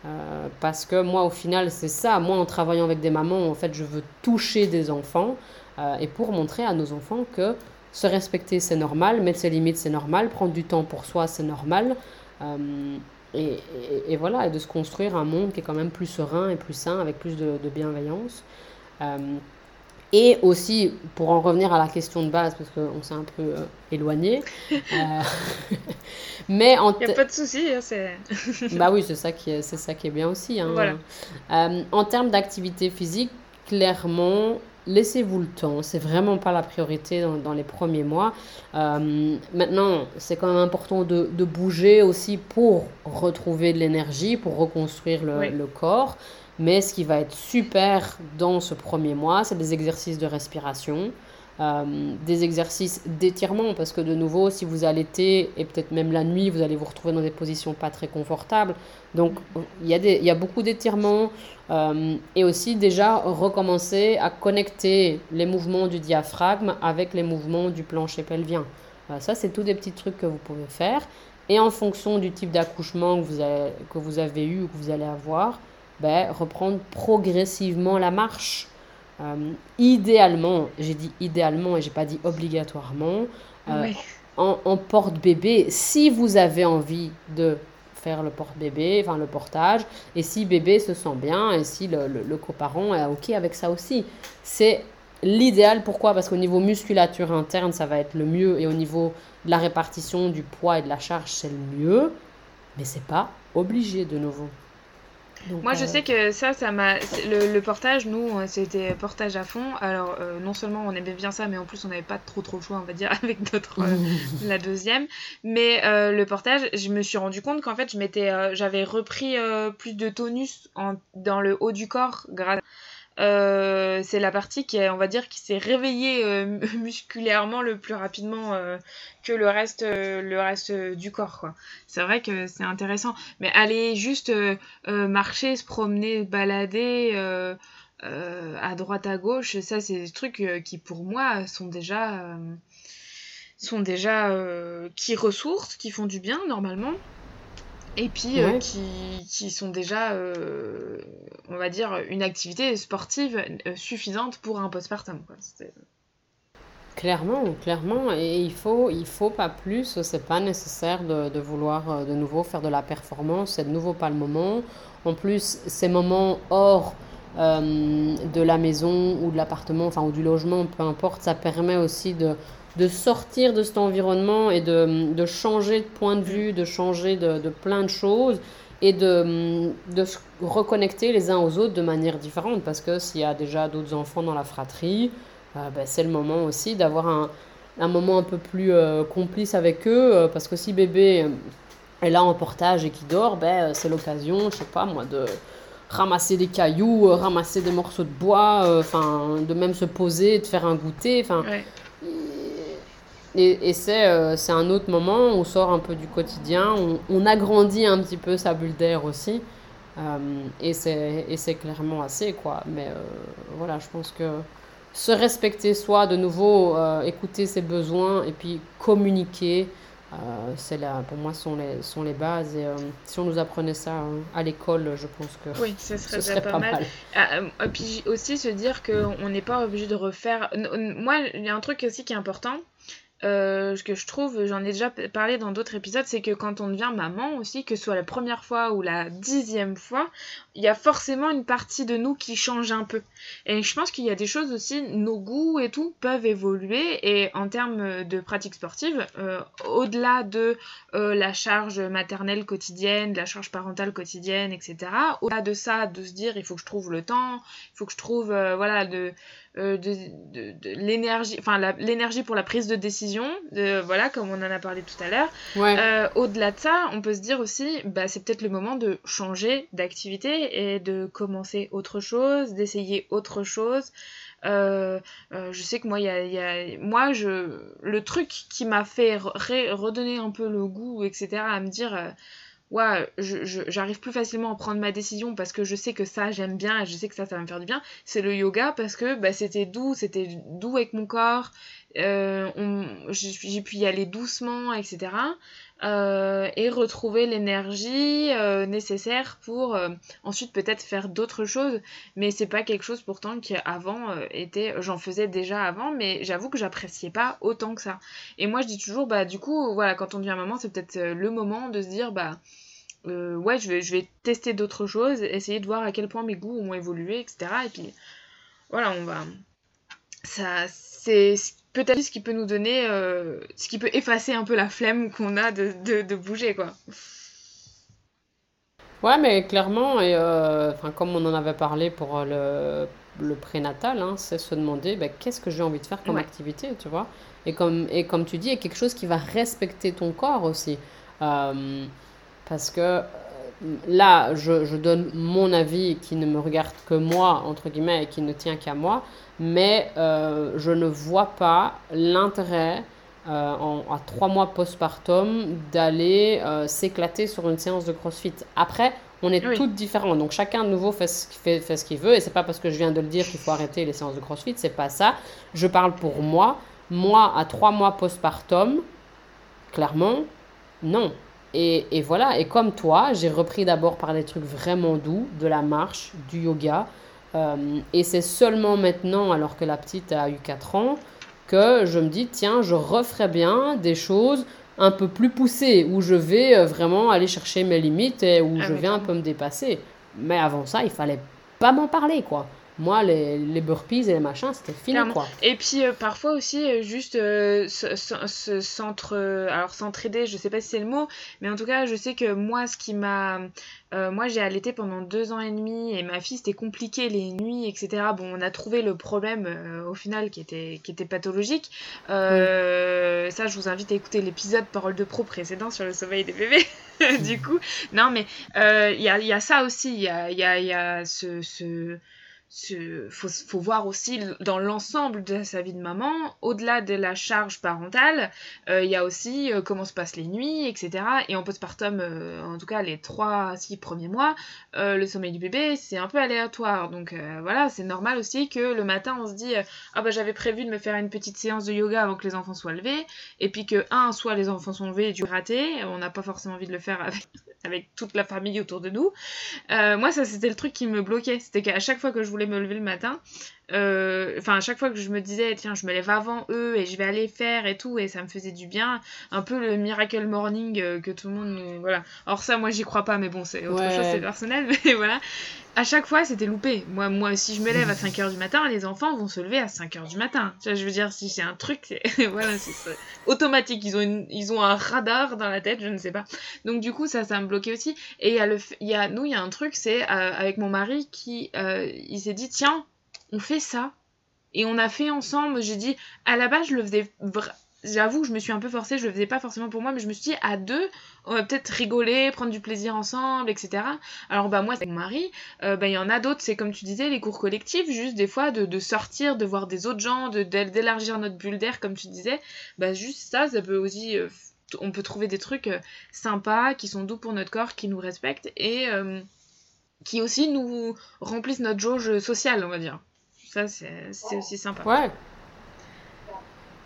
Euh, parce que moi, au final, c'est ça. Moi, en travaillant avec des mamans, en fait, je veux toucher des enfants euh, et pour montrer à nos enfants que se respecter, c'est normal, mettre ses limites, c'est normal, prendre du temps pour soi, c'est normal. Et, voilà, et de se construire un monde qui est quand même plus serein et plus sain, avec plus de bienveillance. Et aussi, pour en revenir à la question de base, parce qu'on s'est un peu euh, éloigné. euh, mais en Il n'y a pas de souci. Hein, bah oui, c'est ça, qui est, c'est ça qui est bien aussi. Hein. Voilà. Euh, en termes d'activité physique, clairement, laissez-vous le temps. C'est vraiment pas la priorité dans, dans les premiers mois. Maintenant, c'est quand même important de, de, bouger aussi pour retrouver de l'énergie, pour reconstruire le, le corps. Mais ce qui va être super dans ce premier mois, c'est des exercices de respiration. euh, des exercices d'étirement, parce que de nouveau, si vous allaitez, et peut-être même la nuit, vous allez vous retrouver dans des positions pas très confortables. Donc, il y a, y a beaucoup d'étirements, euh, et aussi déjà recommencer à connecter les mouvements du diaphragme avec les mouvements du plancher pelvien. Euh, ça, c'est tous des petits trucs que vous pouvez faire. Et en fonction du type d'accouchement que, que vous avez eu ou que vous allez avoir, ben, reprendre progressivement la marche. Euh, idéalement, j'ai dit idéalement et j'ai pas dit obligatoirement, euh, en, porte-bébé, si vous avez envie de faire le porte-bébé, enfin le portage, et si bébé se sent bien, et si le, le, coparent est OK avec ça aussi. C'est l'idéal, pourquoi? Parce qu'au niveau musculature interne, ça va être le mieux, et au niveau de la répartition du poids et de la charge, c'est le mieux, mais c'est pas obligé de nouveau. Moi, je euh, sais que ça, ça m'a. Le, portage, nous, euh, c'était portage à fond. Alors, euh, non seulement on aimait bien ça, mais en plus, on n'avait pas trop trop le choix, on va dire, avec notre la deuxième. Mais le portage, je me suis rendu compte qu'en fait, je m'étais, j'avais repris plus de tonus en, dans le haut du corps grâce euh, c'est la partie qui, on va dire, qui s'est réveillée euh, musculairement le plus rapidement euh, que le reste, le reste du corps. Quoi. C'est vrai que c'est intéressant. Mais aller juste marcher, se promener, balader à droite, à gauche, ça, c'est des trucs qui, pour moi, sont déjà, sont déjà qui ressourcent, qui font du bien normalement et puis euh, qui, qui, sont déjà, euh, on va dire, une activité sportive euh, suffisante pour un postpartum. Quoi. Clairement, clairement, et il faut, il faut pas plus, c'est pas nécessaire de, de, vouloir de nouveau faire de la performance, c'est de nouveau pas le moment. En plus, ces moments hors de la maison ou de l'appartement, enfin ou du logement, peu importe, ça permet aussi de, de sortir de cet environnement et de, de, changer de point de vue, de changer de, de plein de choses et de, de se reconnecter les uns aux autres de manière différente. Parce que s'il y a déjà d'autres enfants dans la fratrie, euh, ben, c'est le moment aussi d'avoir un, un, moment un peu plus euh, complice avec eux. Euh, parce que si bébé est là en portage et qui dort, ben, c'est l'occasion, je sais pas moi, de ramasser des cailloux, ramasser des morceaux de bois, enfin de même se poser, de faire un goûter. Enfin, et, et euh, c'est un autre moment, on sort un peu du quotidien, on, on agrandit un petit peu sa bulle d'air aussi. Euh, et c'est clairement assez, quoi. Mais euh, voilà, je pense que se respecter soi, de nouveau, écouter ses besoins et puis communiquer, c'est là, pour moi, sont les, sont les bases. Et si on nous apprenait ça à l'école, je pense que oui, ce serait, ce serait pas, mal. et puis aussi se dire qu'on n'est pas obligé de refaire. Moi, il y a un truc aussi qui est important euh, ce que je trouve, j'en ai déjà parlé dans d'autres épisodes, c'est que quand on devient maman aussi, que ce soit la première fois ou la dixième fois, il y a forcément une partie de nous qui change un peu. Et je pense qu'il y a des choses aussi, nos goûts et tout peuvent évoluer. Et en termes de pratique sportive, euh, au-delà de euh, la charge maternelle quotidienne, de la charge parentale quotidienne, etc., au-delà de ça, de se dire il faut que je trouve le temps, il faut que je trouve, voilà, de euh, de, de, l'énergie, enfin l'énergie pour la prise de décision, de, voilà, comme on en a parlé tout à l'heure. Euh, au-delà de ça, on peut se dire aussi, bah, c'est peut-être le moment de changer d'activité et de commencer autre chose, d'essayer autre chose. Euh, je sais que moi, y a, y a, moi je, le truc qui m'a fait redonner un peu le goût, etc., à me dire ouais, j'arrive plus facilement à prendre ma décision parce que je sais que ça, j'aime bien et je sais que ça, ça va me faire du bien, c'est le yoga parce que bah, c'était doux, c'était doux avec mon corps, euh, j'ai pu y aller doucement, etc. Euh, et retrouver l'énergie euh, nécessaire pour ensuite peut-être faire d'autres choses. Mais c'est pas quelque chose pourtant qui avant était j'en faisais déjà avant mais j'avoue que j'appréciais pas autant que ça. Et moi je dis toujours bah du coup voilà quand on devient maman c'est peut-être le moment de se dire bah euh, ouais, je vais, je vais tester d'autres choses, essayer de voir à quel point mes goûts ont évolué, etc. Et puis, voilà, on va. Ça, c'est peut-être ce qui peut nous donner, euh, ce qui peut effacer un peu la flemme qu'on a de, de, de, bouger, quoi. Ouais, mais clairement, et euh, comme on en avait parlé pour le, le prénatal, hein, c'est se demander bah, qu'est-ce que j'ai envie de faire comme activité, tu vois. Et comme, et comme tu dis, il y a quelque chose qui va respecter ton corps aussi. Euh, parce que euh, là, je, je, donne mon avis qui ne me regarde que moi, entre guillemets, et qui ne tient qu'à moi, mais euh, je ne vois pas l'intérêt euh, à trois mois postpartum d'aller euh, s'éclater sur une séance de CrossFit. Après, on est toutes différents, donc chacun de nouveau fait ce, fait, fait ce qu'il veut, et c'est pas parce que je viens de le dire qu'il faut arrêter les séances de CrossFit, c'est pas ça. Je parle pour moi. Moi, à trois mois postpartum, clairement, non. Et, et, voilà, et comme toi, j'ai repris d'abord par des trucs vraiment doux, de la marche, du yoga. Euh, et c'est seulement maintenant, alors que la petite a eu 4 ans, que je me dis, tiens, je referais bien des choses un peu plus poussées, où je vais euh, vraiment aller chercher mes limites et où ah je vais un peu me dépasser. Mais avant ça, il fallait pas m'en parler, quoi moi, les, les burpees et les machins, c'était fini, quoi. Et puis, euh, parfois aussi, euh, juste euh, se, centre, alors s'entraider, je sais pas si c'est le mot, mais en tout cas, je sais que moi, ce qui m'a... moi, j'ai allaité pendant deux ans et demi, et ma fille, c'était compliqué les nuits, etc. Bon, on a trouvé le problème, au final, qui était, qui était pathologique. Ça, je vous invite à écouter l'épisode Parole de Pro précédent sur le sommeil des bébés. du coup, non, mais il y a, y, a, ça aussi, il y a, y, a, y a ce... ce il faut, voir aussi dans l'ensemble de sa vie de maman, au-delà de la charge parentale, euh, il y a aussi euh, comment se passent les nuits, etc. Et en postpartum, euh, en tout cas les 3-6 premiers mois, le sommeil du bébé, c'est un peu aléatoire. Donc voilà, c'est normal aussi que le matin, on se dit Ah bah j'avais prévu de me faire une petite séance de yoga avant que les enfants soient levés, et puis que, un, soit les enfants sont levés et du raté, on n'a pas forcément envie de le faire avec, avec toute la famille autour de nous. moi, ça c'était le truc qui me bloquait, c'était qu'à chaque fois que je voulais me lever le matin, enfin à chaque fois que je me disais tiens je me lève avant eux et je vais aller faire et tout et ça me faisait du bien. Un peu le miracle morning euh, que tout le monde nous voilà. Alors ça moi j'y crois pas mais bon c'est autre chose c'est personnel mais voilà. À chaque fois c'était loupé. Moi moi si je me lève à 5h du matin les enfants vont se lever à 5h du matin. Je veux dire si c'est un truc voilà c'est automatique ils ont ils ont un radar dans la tête je ne sais pas. Donc du coup ça ça me bloquait aussi. Et il y a le il y a nous il y a un truc c'est euh, avec mon mari qui il s'est dit tiens on fait ça. Et on a fait ensemble, j'ai dit, à la base, je le faisais. J'avoue, je me suis un peu forcée, je le faisais pas forcément pour moi, mais je me suis dit, à deux, on va peut-être rigoler, prendre du plaisir ensemble, etc. Alors, bah, moi, c'est mon mari, euh, bah, il y en a d'autres, c'est comme tu disais, les cours collectifs, juste des fois, de, sortir, de voir des autres gens, d'élargir notre bulle d'air, comme tu disais. Bah, juste ça, ça peut aussi. Euh, on peut trouver des trucs euh, sympas, qui sont doux pour notre corps, qui nous respectent et qui aussi nous remplissent notre jauge sociale, on va dire. Ça, c'est aussi sympa. Ouais.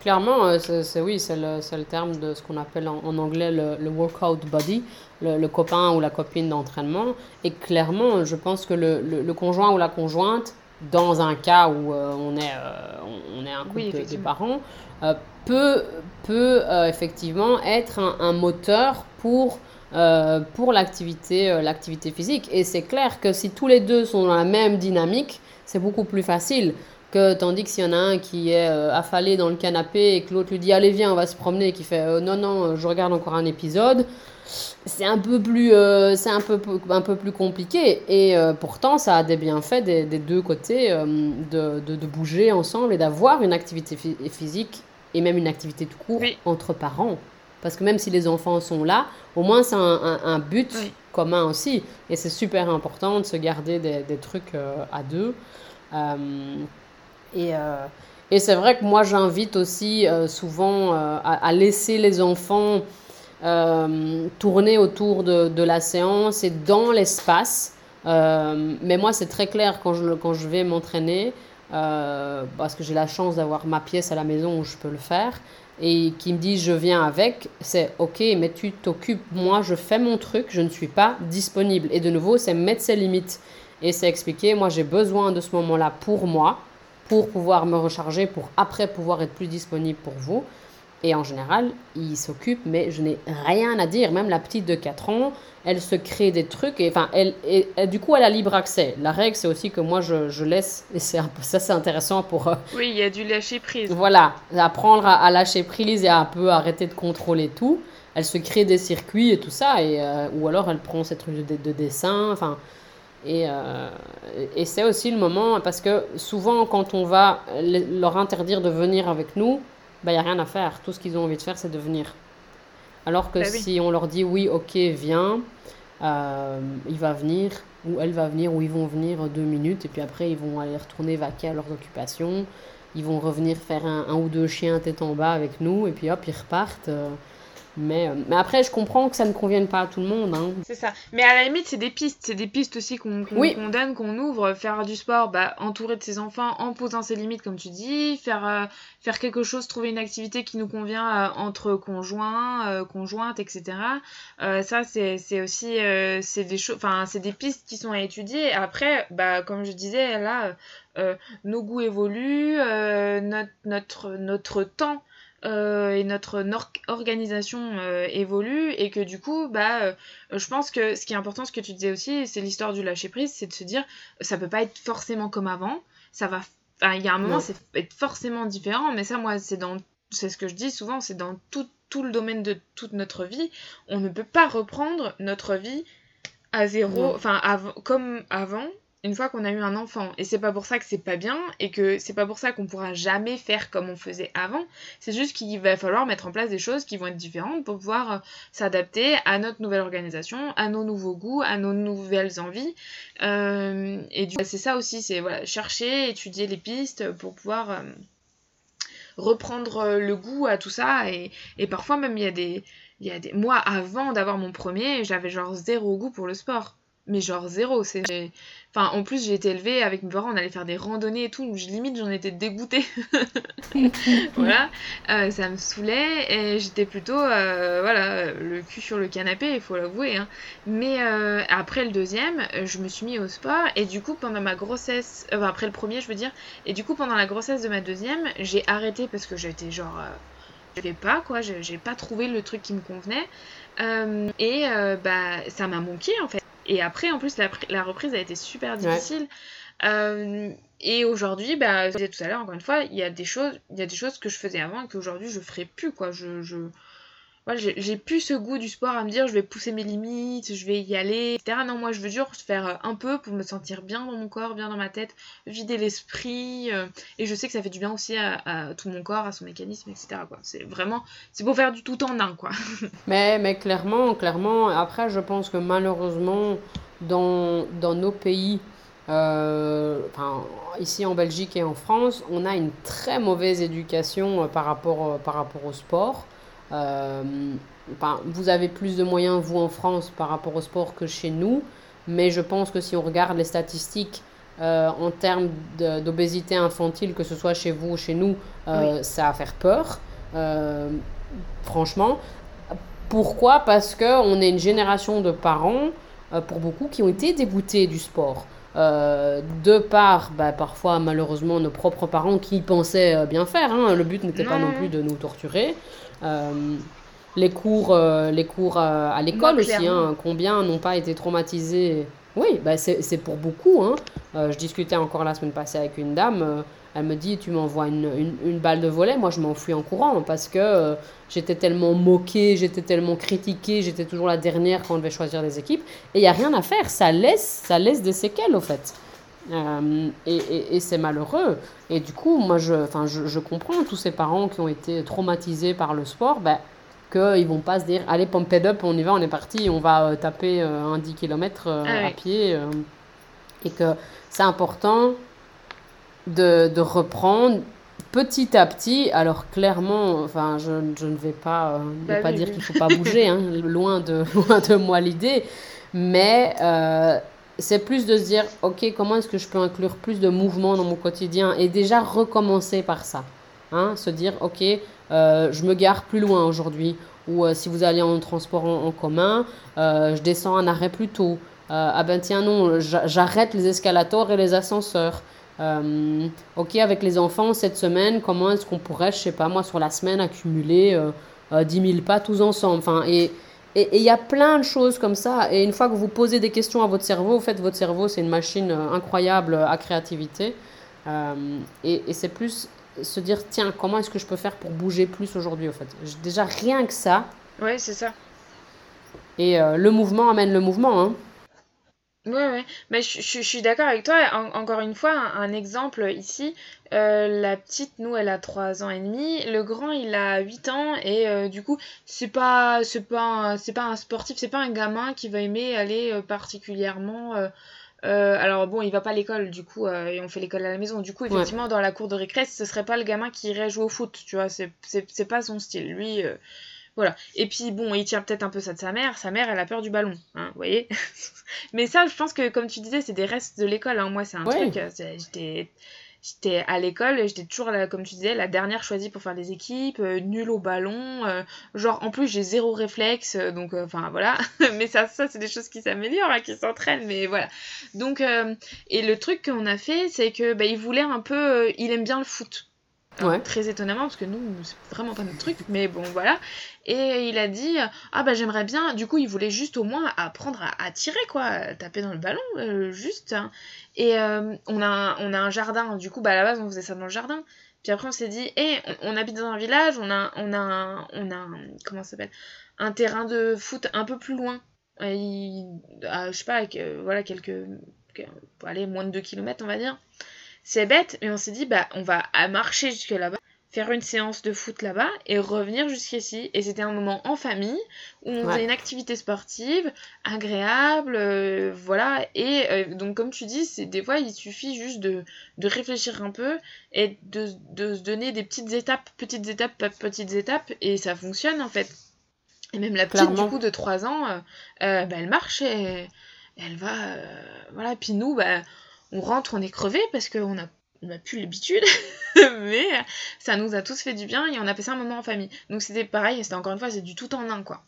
Clairement, euh, c'est oui, c'est le, le, terme de ce qu'on appelle en, anglais le, le, workout body, le, le, copain ou la copine d'entraînement. Et clairement, je pense que le, conjoint ou la conjointe, dans un cas où euh, on, est, euh, on est un couple des parents, peut, peut effectivement être un, un moteur pour, pour l'activité l'activité physique. Et c'est clair que si tous les deux sont dans la même dynamique, c'est beaucoup plus facile. Que, tandis que s'il y en a un qui est euh, affalé dans le canapé et que l'autre lui dit allez viens on va se promener et qui fait euh, non non je regarde encore un épisode c'est un peu plus euh, c'est un peu un peu plus compliqué. Et pourtant ça a des bienfaits des, des deux côtés de, de, de, bouger ensemble et d'avoir une activité physique et même une activité tout court entre parents. Parce que même si les enfants sont là au moins c'est un, un, but commun aussi. Et c'est super important de se garder des, trucs à deux. Euh, et, euh, et c'est vrai que moi, j'invite aussi euh, souvent à, laisser les enfants tourner autour de, de, la séance et dans l'espace. mais moi, c'est très clair quand je, quand je vais m'entraîner, parce que j'ai la chance d'avoir ma pièce à la maison où je peux le faire, et qui me dit je viens avec, c'est ok, mais tu t'occupes, moi je fais mon truc, je ne suis pas disponible. Et de nouveau, c'est mettre ses limites. Et c'est expliqué, moi j'ai besoin de ce moment-là pour moi, pour pouvoir me recharger, pour après pouvoir être plus disponible pour vous. Et en général, il s'occupe, mais je n'ai rien à dire. Même la petite de 4 ans, elle se crée des trucs. Et, enfin, elle, et, du coup, elle a libre accès. La règle, c'est aussi que moi, je, je laisse. Et c'est un peu, ça, c'est intéressant pour. Euh, oui, il y a du lâcher prise. Voilà, apprendre à, lâcher prise et à un peu arrêter de contrôler tout. Elle se crée des circuits et tout ça. Et, euh, ou alors, elle prend ses trucs de, de dessin. Enfin, et, euh, et c'est aussi le moment, parce que souvent quand on va leur interdire de venir avec nous, il bah, n'y a rien à faire. Tout ce qu'ils ont envie de faire, c'est de venir. Alors que bah si on leur dit oui, ok, viens, il va venir, ou elle va venir, ou ils vont venir deux minutes, et puis après, ils vont aller retourner vaquer à leurs occupations. Ils vont revenir faire un, un ou deux chiens tête en bas avec nous, et puis hop, ils repartent. Mais, euh, mais après, je comprends que ça ne convienne pas à tout le monde. Hein. C'est ça. Mais à la limite, c'est des pistes. C'est des pistes aussi qu'on donne, qu'on ouvre. Faire du sport, bah, entourer de ses enfants en posant ses limites, comme tu dis. Faire, euh, faire quelque chose, trouver une activité qui nous convient euh, entre conjoints, conjointes, etc. ça, c'est aussi c'est des, c'est des pistes qui sont à étudier. Après, bah, comme je disais, là, nos goûts évoluent, notre, notre, notre temps euh, et notre organisation euh, évolue et que du coup bah euh, je pense que ce qui est important ce que tu disais aussi c'est l'histoire du lâcher prise c'est de se dire ça peut pas être forcément comme avant ça va il y a un moment c'est être forcément différent mais ça moi c'est dans c'est ce que je dis souvent c'est dans tout, tout le domaine de toute notre vie on ne peut pas reprendre notre vie à zéro enfin comme avant une fois qu'on a eu un enfant. Et c'est pas pour ça que c'est pas bien et que c'est pas pour ça qu'on pourra jamais faire comme on faisait avant. C'est juste qu'il va falloir mettre en place des choses qui vont être différentes pour pouvoir euh, s'adapter à notre nouvelle organisation, à nos nouveaux goûts, à nos nouvelles envies. Euh, et du c'est ça aussi, c'est voilà, chercher, étudier les pistes pour pouvoir euh, reprendre le goût à tout ça. Et, et parfois même il y a des. Il y a des... Moi, avant d'avoir mon premier, j'avais genre zéro goût pour le sport mais genre zéro. C'est, enfin, en plus, j'ai été élevée avec mes parents, on allait faire des randonnées et tout, où limite j'en étais dégoûtée. voilà, euh, ça me saoulait et j'étais plutôt, euh, voilà, le cul sur le canapé, il faut l'avouer. Hein. Mais euh, après le deuxième, je me suis mis au sport et du coup, pendant ma grossesse, après le premier, je veux dire, et du coup, pendant la grossesse de ma deuxième, j'ai arrêté parce que j'étais genre. j'avais pas quoi, j'ai pas trouvé le truc qui me convenait. et bah ça m'a manqué en fait. Et après, en plus, la, reprise a été super difficile. Euh, et aujourd'hui, bah, je disais tout à l'heure, encore une fois, il y a des choses, il y a des choses que je faisais avant et qu'aujourd'hui je ferai plus, quoi. Je, je, j'ai plus ce goût du sport à me dire je vais pousser mes limites, je vais y aller, etc. Non, moi je veux juste faire euh, un peu pour me sentir bien dans mon corps, bien dans ma tête, vider l'esprit. Euh, et je sais que ça fait du bien aussi à, tout mon corps, à son mécanisme, etc. C'est vraiment, c'est pour faire du tout en un, quoi. mais, mais clairement, clairement, après je pense que malheureusement, dans, dans nos pays, euh, enfin, ici en Belgique et en France, on a une très mauvaise éducation par, rapport, par rapport au sport. Euh, vous avez plus de moyens, vous, en France, par rapport au sport que chez nous. Mais je pense que si on regarde les statistiques euh, en termes d'obésité infantile, que ce soit chez vous ou chez nous, euh, ça va faire peur. franchement. Pourquoi? Parce qu'on est une génération de parents, pour beaucoup, qui ont été dégoûtés du sport. de par, bah, parfois malheureusement, nos propres parents qui pensaient bien faire. Hein. Le but n'était pas non plus de nous torturer. Euh, les cours, euh, les cours euh, à l'école aussi, hein, combien n'ont pas été traumatisés? Oui, bah c'est pour beaucoup. Hein. je discutais encore la semaine passée avec une dame. elle me dit Tu m'envoies une, une, balle de volet. Moi, je m'enfuis en courant parce que j'étais tellement moquée, j'étais tellement critiquée, j'étais toujours la dernière quand on devait choisir des équipes. Et il n'y a rien à faire. Ça laisse, ça laisse des séquelles, au fait. Euh, et, et, c'est malheureux. Et du coup, moi, je, je, je, comprends tous ces parents qui ont été traumatisés par le sport, ben, qu'ils vont pas se dire allez, pump it up, on y va, on est parti, on va euh, taper euh, un 10 km ah à pied. et que c'est important de, de, reprendre petit à petit. Alors, clairement, enfin, je, je ne vais pas, bah pas dire qu'il faut pas bouger, hein, loin, de, loin de moi l'idée. Mais c'est plus de se dire, ok, comment est-ce que je peux inclure plus de mouvements dans mon quotidien et déjà recommencer par ça. Hein, se dire, ok, euh, je me gare plus loin aujourd'hui. Ou euh, si vous allez en transport en, commun, euh, je descends un arrêt plus tôt. ah ben tiens non, j'arrête les escalators et les ascenseurs. ok, avec les enfants cette semaine, comment est-ce qu'on pourrait, je sais pas moi, sur la semaine accumuler 10 000 pas tous ensemble. Enfin, et et il y a plein de choses comme ça. Et une fois que vous posez des questions à votre cerveau, en fait, votre cerveau, c'est une machine euh, incroyable à créativité. Euh, et, et c'est plus se dire, tiens, comment est-ce que je peux faire pour bouger plus aujourd'hui, en fait? Déjà, rien que ça. Ouais, c'est ça. Et euh, le mouvement amène le mouvement. Hein. Ouais, ouais. Mais je, je, suis d'accord avec toi. encore une fois, un, exemple ici. Euh, la petite, nous, elle a 3 ans et demi. Le grand, il a 8 ans. Et euh, du coup, c'est pas, c'est pas, c'est pas un sportif, c'est pas un gamin qui va aimer aller euh, particulièrement. alors bon, il va pas à l'école, du coup, et on fait l'école à la maison. Du coup, effectivement, dans la cour de récré, ce serait pas le gamin qui irait jouer au foot, tu vois. C'est pas son style. Lui, voilà. Et puis bon, il tient peut-être un peu ça de sa mère. Sa mère, elle a peur du ballon, hein, vous voyez. Mais ça, je pense que comme tu disais, c'est des restes de l'école. Hein. Moi, c'est un truc. Euh, j'étais j'étais à l'école, j'étais toujours, là, comme tu disais, la dernière choisie pour faire des équipes, euh, nulle au ballon, euh, genre en plus j'ai zéro réflexe, donc enfin voilà, mais ça, ça c'est des choses qui s'améliorent, hein, qui s'entraînent, mais voilà. Donc, et le truc qu'on a fait, c'est que bah, il voulait un peu, il aime bien le foot. Très étonnamment, parce que nous, c'est vraiment pas notre truc, mais bon, voilà. Et il a dit Ah bah j'aimerais bien, du coup, il voulait juste au moins apprendre à, tirer, quoi, taper dans le ballon, euh, juste. Hein. Et euh, on, a, on a un jardin, du coup, bah à la base, on faisait ça dans le jardin. Puis après, on s'est dit Eh, on, habite dans un village, on a, on a, un, on a comment ça s'appelle? Un terrain de foot un peu plus loin. Et, je sais pas, voilà, quelques. Allez, moins de 2 km, on va dire. C'est bête, mais on s'est dit, bah, on va marcher jusque là-bas, faire une séance de foot là-bas et revenir jusqu'ici. Et c'était un moment en famille où on faisait une activité sportive agréable, euh, voilà. Et euh, donc, comme tu dis, c'est des fois, il suffit juste de, réfléchir un peu et de, se donner des petites étapes, petites étapes, petites étapes, et ça fonctionne en fait. Et même la petite, du coup, de 3 ans, euh, bah, elle marche et elle va. voilà, puis nous, bah on rentre, on est crevé parce qu'on a on n'a plus l'habitude, mais ça nous a tous fait du bien et on a passé un moment en famille. Donc c'était pareil, c'était encore une fois, c'est du tout en un, quoi.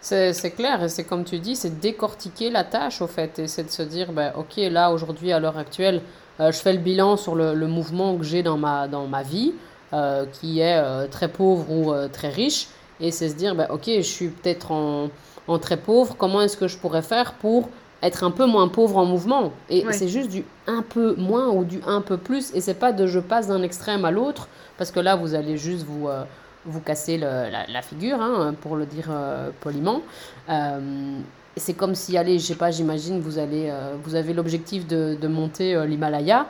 C'est clair, et c'est comme tu dis, c'est décortiquer la tâche, au fait, et c'est de se dire, ben, ok, là, aujourd'hui, à l'heure actuelle, euh, je fais le bilan sur le, mouvement que j'ai dans ma, dans ma vie, euh, qui est euh, très pauvre ou très riche, et c'est se dire, ben, ok, je suis peut-être en très pauvre, comment est-ce que je pourrais faire pour être un peu moins pauvre en mouvement. Et c'est juste du un peu moins ou du un peu plus. Et c'est pas de je passe d'un extrême à l'autre, parce que là, vous allez juste vous, euh, vous casser la, figure, hein, pour le dire euh, poliment. Euh, c'est comme si, allez, je sais pas, j'imagine, vous, allez, vous avez l'objectif de, de, monter l'Himalaya.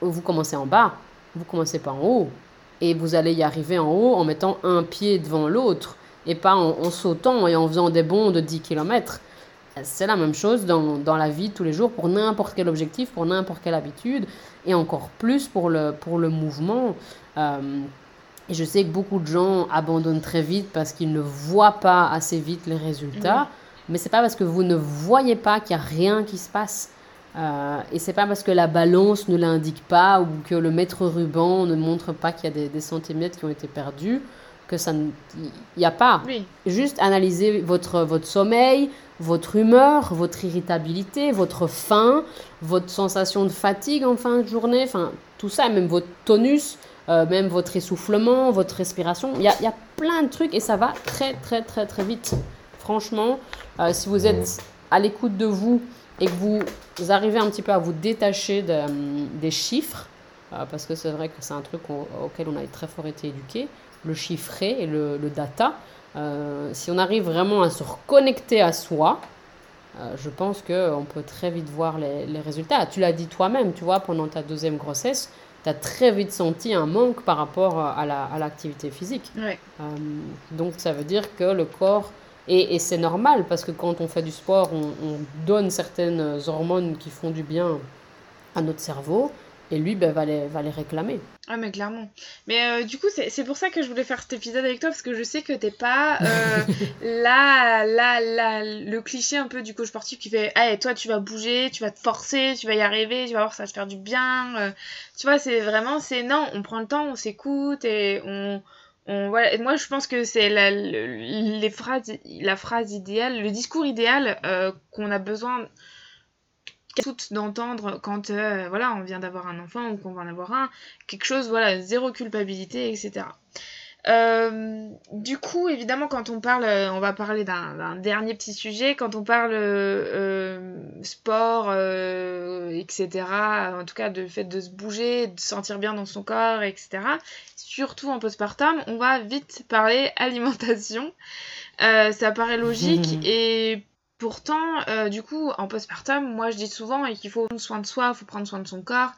vous commencez en bas, vous commencez pas en haut. Et vous allez y arriver en haut en mettant un pied devant l'autre. Et pas en, en sautant et en faisant des bonds de 10 km. C'est la même chose dans, dans, la vie de tous les jours pour n'importe quel objectif, pour n'importe quelle habitude, et encore plus pour le, pour le mouvement. Euh, et je sais que beaucoup de gens abandonnent très vite parce qu'ils ne voient pas assez vite les résultats, mais c'est pas parce que vous ne voyez pas qu'il n'y a rien qui se passe. Euh, et c'est pas parce que la balance ne l'indique pas ou que le mètre ruban ne montre pas qu'il y a des, des, centimètres qui ont été perdus que ça n'y a pas. Juste analyser votre, votre sommeil, votre humeur, votre irritabilité, votre faim, votre sensation de fatigue en fin de journée, enfin tout ça, même votre tonus, euh, même votre essoufflement, votre respiration. Il y a, plein de trucs et ça va très très très très vite. Franchement, euh, si vous êtes à l'écoute de vous et que vous, arrivez un petit peu à vous détacher de, des chiffres, euh, parce que c'est vrai que c'est un truc auquel on a très fort été éduqué, le chiffré et le, le data, euh, si on arrive vraiment à se reconnecter à soi, euh, je pense qu'on peut très vite voir les, les résultats. Tu l'as dit toi-même, tu vois, pendant ta deuxième grossesse, tu as très vite senti un manque par rapport à l'activité la, physique. Ouais. Euh, donc ça veut dire que le corps, et, et c'est normal parce que quand on fait du sport, on, on, donne certaines hormones qui font du bien à notre cerveau. Et lui, ben, va, les, va les réclamer. Ah, mais clairement. Mais euh, du coup, c'est pour ça que je voulais faire cet épisode avec toi, parce que je sais que t'es pas euh, là, là, là, le cliché un peu du coach sportif qui fait hey, toi, tu vas bouger, tu vas te forcer, tu vas y arriver, tu vas voir, ça va te faire du bien. Euh. tu vois, c'est vraiment, c'est non, on prend le temps, on s'écoute et on. On, voilà. moi, je pense que c'est la, les phrases, la phrase idéale, le discours idéal qu'on a besoin toutes d'entendre quand euh, voilà on vient d'avoir un enfant ou qu'on va en avoir un quelque chose voilà zéro culpabilité etc euh, du coup évidemment quand on parle on va parler d'un dernier petit sujet quand on parle euh, sport etc en tout cas de fait de se bouger de se sentir bien dans son corps etc surtout en postpartum on va vite parler alimentation. Ça paraît logique et Pourtant, euh, du coup, en postpartum, moi je dis souvent qu'il faut prendre soin de soi, il faut prendre soin de son corps,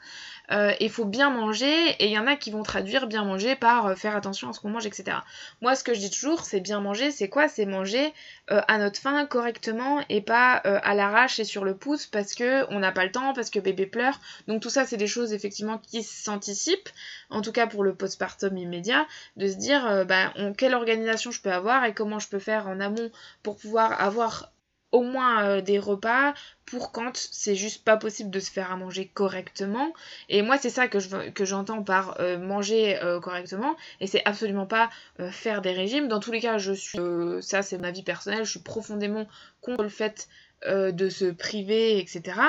euh, il faut bien manger, et il y en a qui vont traduire bien manger par euh, faire attention à ce qu'on mange, etc. Moi, ce que je dis toujours, c'est bien manger, c'est quoi? C'est manger à notre faim correctement et pas à l'arrache et sur le pouce parce que on n'a pas le temps, parce que bébé pleure. Donc tout ça, c'est des choses effectivement qui s'anticipent, en tout cas pour le postpartum immédiat, de se dire bah, quelle organisation je peux avoir et comment je peux faire en amont pour pouvoir avoir au moins euh, des repas pour quand c'est juste pas possible de se faire à manger correctement. Et moi, c'est ça que, je, que j'entends par euh, manger euh, correctement. Et c'est absolument pas faire des régimes. Dans tous les cas, je suis. ça, c'est ma vie personnelle. Je suis profondément contre le fait de se priver, etc.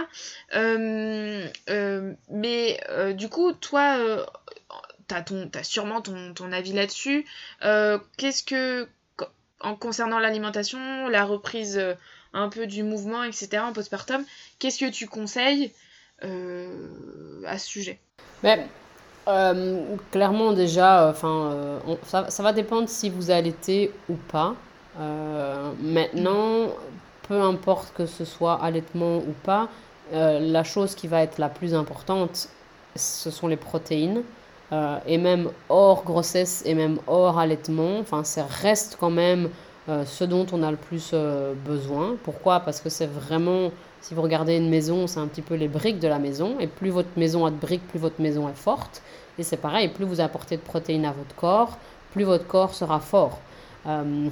mais du coup, toi, t'as, ton, as sûrement ton, ton avis là-dessus. qu'est-ce que. En concernant l'alimentation, la reprise un peu du mouvement, etc. en postpartum. Qu'est-ce que tu conseilles euh, à ce sujet? Mais, ben, euh, Clairement déjà, euh, ça, ça, va dépendre si vous allaitez ou pas. maintenant, peu importe que ce soit allaitement ou pas, la chose qui va être la plus importante, ce sont les protéines. et même hors grossesse et même hors allaitement, enfin, ça reste quand même euh, ce dont on a le plus euh, besoin. Pourquoi? Parce que c'est vraiment, si vous regardez une maison, c'est un petit peu les briques de la maison. Et plus votre maison a de briques, plus votre maison est forte. Et c'est pareil, plus vous apportez de protéines à votre corps, plus votre corps sera fort. Euh,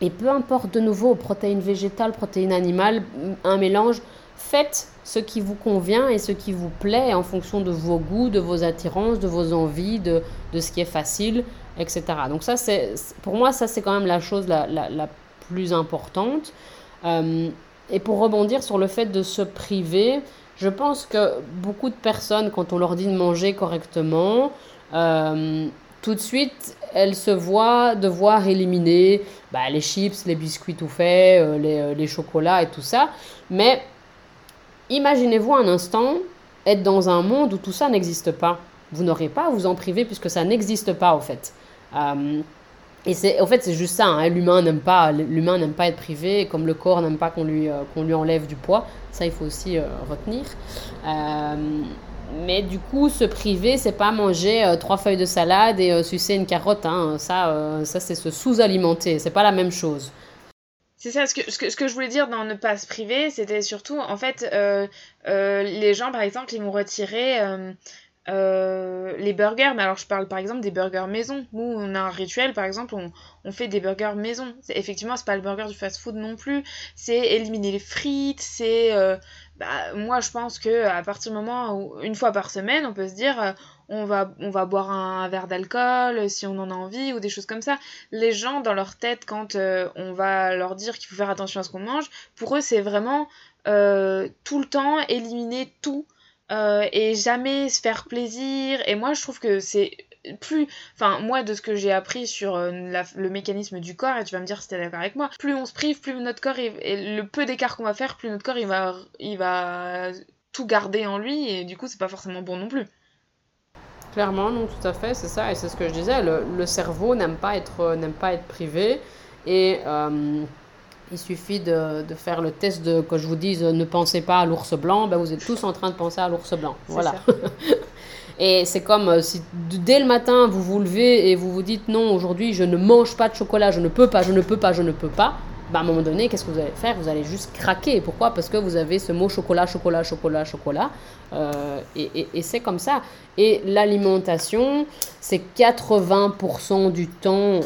et peu importe de nouveau, protéines végétales, protéines animales, un mélange, faites ce qui vous convient et ce qui vous plaît en fonction de vos goûts, de vos attirances, de vos envies, de, de ce qui est facile etc. Donc ça, c'est, pour moi, ça, c'est quand même la chose la, plus importante. Euh, et pour rebondir sur le fait de se priver, je pense que beaucoup de personnes, quand on leur dit de manger correctement, euh, tout de suite, elles se voient devoir éliminer bah, les chips, les biscuits tout faits, euh, les, les, chocolats et tout ça. Mais imaginez-vous un instant être dans un monde où tout ça n'existe pas. Vous n'aurez pas à vous en priver puisque ça n'existe pas, en fait. Euh, et c'est, en fait, c'est juste ça. Hein. L'humain n'aime pas, l'humain n'aime pas être privé, comme le corps n'aime pas qu'on lui, euh, qu'on lui enlève du poids. Ça, il faut aussi euh, retenir. mais du coup, se priver, c'est pas manger trois feuilles de salade et sucer une carotte. Hein. Ça, ça, c'est se sous-alimenter. C'est pas la même chose. C'est ça, ce que, ce, que, ce que je voulais dire dans ne pas se priver, c'était surtout, en fait, les gens, par exemple, ils m'ont retiré euh, les burgers, mais alors je parle par exemple des burgers maison. Nous, on a un rituel, par exemple, on, fait des burgers maison. Effectivement, c'est pas le burger du fast-food non plus. C'est éliminer les frites, c'est... Euh, bah, moi, je pense que à partir du moment où, une fois par semaine, on peut se dire... Euh, on va, on va boire un, verre d'alcool si on en a envie ou des choses comme ça. Les gens, dans leur tête, quand on va leur dire qu'il faut faire attention à ce qu'on mange, pour eux, c'est vraiment tout le temps éliminer tout euh, et jamais se faire plaisir. Et moi, je trouve que c'est plus, enfin moi de ce que j'ai appris sur euh, le mécanisme du corps, et tu vas me dire si t'es d'accord avec moi, plus on se prive, plus notre corps, et le peu d'écart qu'on va faire, plus notre corps il va, il va tout garder en lui, et du coup c'est pas forcément bon non plus. Clairement, non, tout à fait, c'est ça, et c'est ce que je disais, le, le cerveau n'aime pas être, n'aime pas être privé, et euh, il suffit de, de, faire le test de que je vous dise ne pensez pas à l'ours blanc, ben vous êtes tous en train de penser à l'ours blanc. Voilà. et c'est comme euh, si dès le matin vous vous levez et vous vous dites non, aujourd'hui je ne mange pas de chocolat, je ne peux pas, je ne peux pas, je ne peux pas. Ben à un moment donné, qu'est-ce que vous allez faire? Vous allez juste craquer. Pourquoi? Parce que vous avez ce mot chocolat, chocolat, chocolat, chocolat. Euh, et, et, et c'est comme ça. Et l'alimentation, c'est 80% du temps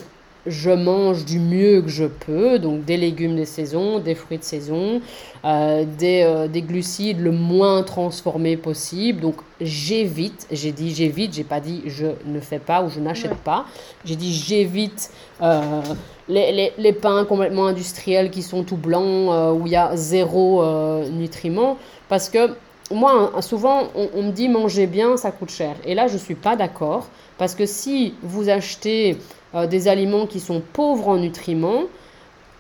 je mange du mieux que je peux, donc des légumes de saison, des fruits de saison, euh, des, euh, des, glucides le moins transformés possible. Donc j'évite, j'ai dit j'évite, j'ai pas dit je ne fais pas ou je n'achète pas. J'ai dit j'évite euh, les, les, les, pains complètement industriels qui sont tout blancs, où il y a zéro nutriment, parce que moi, souvent, on, on, me dit manger bien, ça coûte cher. Et là, je ne suis pas d'accord, parce que si vous achetez euh, des aliments qui sont pauvres en nutriments,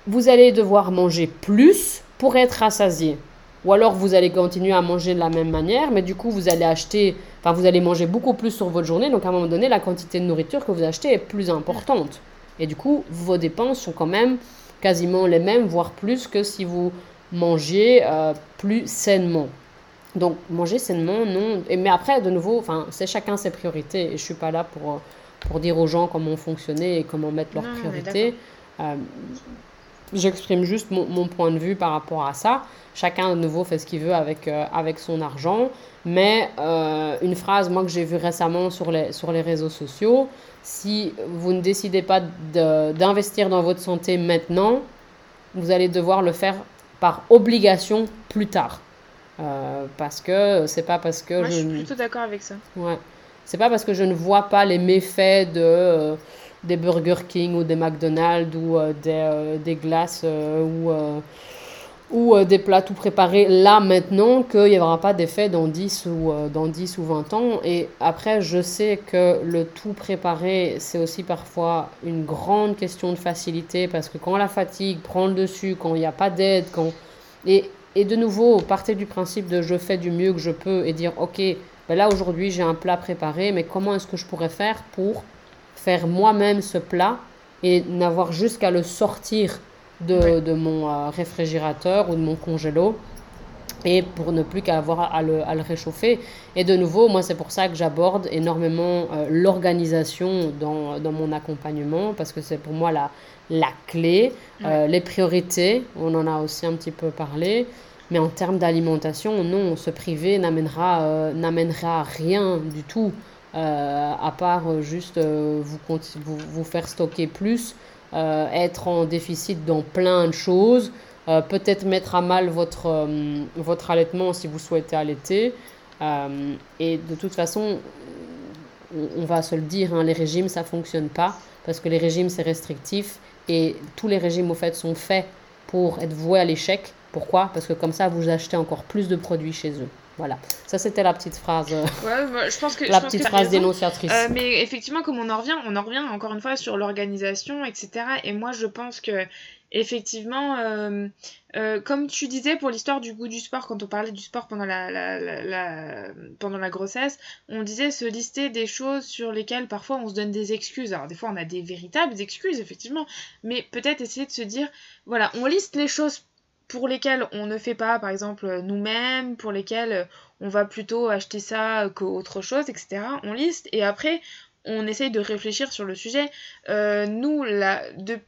vous allez devoir manger plus pour être rassasié. Ou alors vous allez continuer à manger de la même manière, mais du coup vous allez acheter, enfin vous allez manger beaucoup plus sur votre journée, donc à un moment donné la quantité de nourriture que vous achetez est plus importante. Et du coup vos dépenses sont quand même quasiment les mêmes, voire plus que si vous manger plus sainement. Donc manger sainement, non. Et, mais après, de nouveau, c'est chacun ses priorités. Et je suis pas là pour, pour dire aux gens comment fonctionner et comment mettre leurs priorités. Euh, j'exprime juste mon, mon, point de vue par rapport à ça. Chacun, de nouveau, fait ce qu'il veut avec, euh, avec son argent. Mais euh, une phrase, moi, que j'ai vue récemment sur les, sur les réseaux sociaux, si vous ne décidez pas d'investir dans votre santé maintenant, vous allez devoir le faire par obligation plus tard. Parce que c'est pas parce que Moi, je, suis plutôt d'accord avec ça. Ouais. C'est pas parce que je ne vois pas les méfaits de euh, des Burger King ou des McDonald's ou euh, des, des, glaces ou ou des plats tout préparés là maintenant qu'il n'y aura pas d'effet dans 10 ou dans 10 ou 20 ans. Et après je sais que le tout préparé c'est aussi parfois une grande question de facilité parce que quand la fatigue prend le dessus quand il n'y a pas d'aide quand et et de nouveau, partez du principe de je fais du mieux que je peux et dire ok, ben là aujourd'hui j'ai un plat préparé, mais comment est-ce que je pourrais faire pour faire moi-même ce plat et n'avoir juste qu'à le sortir de, de mon euh, réfrigérateur ou de mon congélo et pour ne plus qu'à avoir à le, à le, réchauffer? Et de nouveau, moi, c'est pour ça que j'aborde énormément euh, l'organisation dans, dans, mon accompagnement, parce que c'est pour moi la, la clé. Euh, les priorités, on en a aussi un petit peu parlé. Mais en termes d'alimentation, non, se priver n'amènera euh, n'amènera rien du tout, à part juste vous, vous, faire stocker plus, être en déficit dans plein de choses. Euh, peut-être mettre à mal votre, euh, votre allaitement si vous souhaitez allaiter. Euh, et de toute façon, on, va se le dire, hein, les régimes, ça ne fonctionne pas parce que les régimes, c'est restrictif et tous les régimes, au fait, sont faits pour être voués à l'échec. Pourquoi? Parce que comme ça, vous achetez encore plus de produits chez eux. Voilà, ça c'était la petite phrase. Ouais, je pense que la petite phrase dénonciatrice. mais effectivement, comme on en revient, on en revient encore une fois sur l'organisation, etc. Et moi, je pense que effectivement, euh, euh, comme tu disais pour l'histoire du goût du sport, quand on parlait du sport pendant la, la, pendant la grossesse, on disait se lister des choses sur lesquelles parfois on se donne des excuses. Alors des fois on a des véritables excuses, effectivement, mais peut-être essayer de se dire, voilà, on liste les choses pour lesquelles on ne fait pas, par exemple, nous-mêmes, pour lesquelles on va plutôt acheter ça qu'autre chose, etc. On liste et après on essaye de réfléchir sur le sujet. Euh, nous, là, de,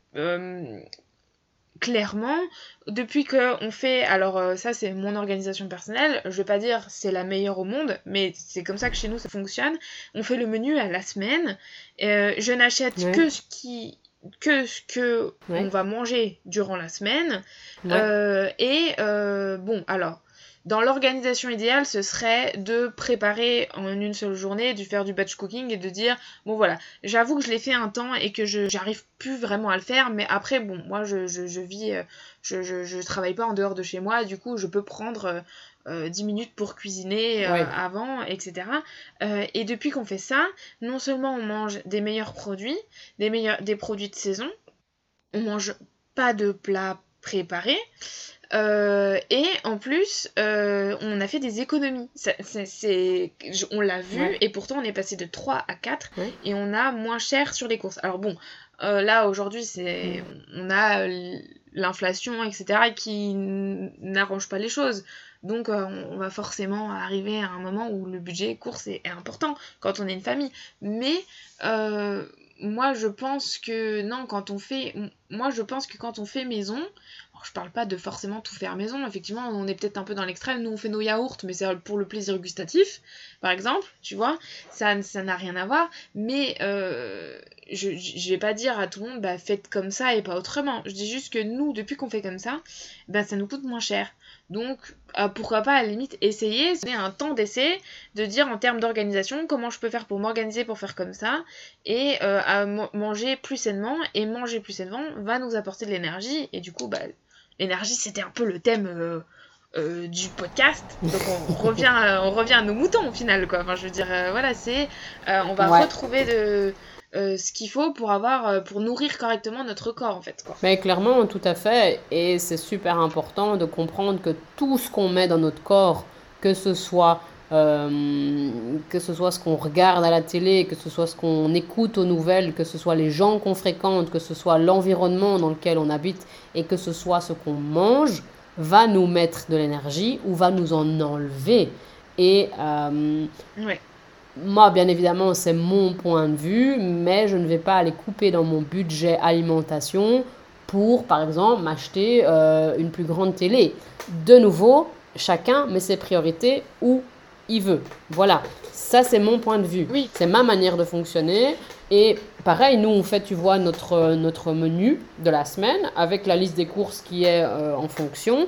clairement, depuis qu'on fait, alors euh, ça c'est mon organisation personnelle, je vais pas dire c'est la meilleure au monde, mais c'est comme ça que chez nous ça fonctionne. On fait le menu à la semaine. Euh, je n'achète que ce qui que ce que on va manger durant la semaine. Euh, et bon, alors dans l'organisation idéale, ce serait de préparer en une seule journée, de faire du batch cooking et de dire bon voilà, j'avoue que je l'ai fait un temps et que je j'arrive plus vraiment à le faire, mais après bon, moi je, je, je vis, euh, je, je, je, travaille pas en dehors de chez moi, du coup je peux prendre euh, 10 euh, minutes pour cuisiner euh, avant, etc. et depuis qu'on fait ça, non seulement on mange des meilleurs produits, des meilleurs des produits de saison, on mange pas de plats préparés. Euh, et en plus, euh, on a fait des économies. c'est, on l'a vu, et pourtant on est passé de 3 à 4, et on a moins cher sur les courses. Alors bon, euh, là aujourd'hui, c'est, on a l'inflation, etc., qui n'arrange pas les choses. Donc on va forcément arriver à un moment où le budget course est, important quand on est une famille. Mais moi je pense que non, quand on fait. Moi je pense que quand on fait maison, je parle pas de forcément tout faire maison, effectivement, on est peut-être un peu dans l'extrême. Nous, on fait nos yaourts, mais c'est pour le plaisir gustatif, par exemple, tu vois. Ça ça n'a rien à voir. Mais euh, je, je vais pas dire à tout le monde, bah faites comme ça et pas autrement. Je dis juste que nous, depuis qu'on fait comme ça, bah ça nous coûte moins cher. Donc, euh, pourquoi pas à la limite essayer, c'est un temps d'essai, de dire en termes d'organisation comment je peux faire pour m'organiser pour faire comme ça, et euh, à manger plus sainement, et manger plus sainement va nous apporter de l'énergie, et du coup, bah, l'énergie c'était un peu le thème euh, euh, du podcast. Donc on revient, on revient à nos moutons au final, quoi. Enfin, je veux dire, voilà, c'est, on va retrouver de, ce qu'il faut pour avoir, pour nourrir correctement notre corps, en fait, quoi. Mais clairement, tout à fait. Et c'est super important de comprendre que tout ce qu'on met dans notre corps, que ce soit euh, que ce soit ce qu'on regarde à la télé, que ce soit ce qu'on écoute aux nouvelles, que ce soit les gens qu'on fréquente, que ce soit l'environnement dans lequel on habite et que ce soit ce qu'on mange, va nous mettre de l'énergie ou va nous en enlever. Et moi, bien évidemment, c'est mon point de vue, mais je ne vais pas aller couper dans mon budget alimentation pour, par exemple, m'acheter euh, une plus grande télé. De nouveau, chacun met ses priorités où il veut. Voilà, ça c'est mon point de vue. Oui. C'est ma manière de fonctionner. Et pareil, nous on fait, tu vois, notre, notre menu de la semaine avec la liste des courses qui est euh, en fonction.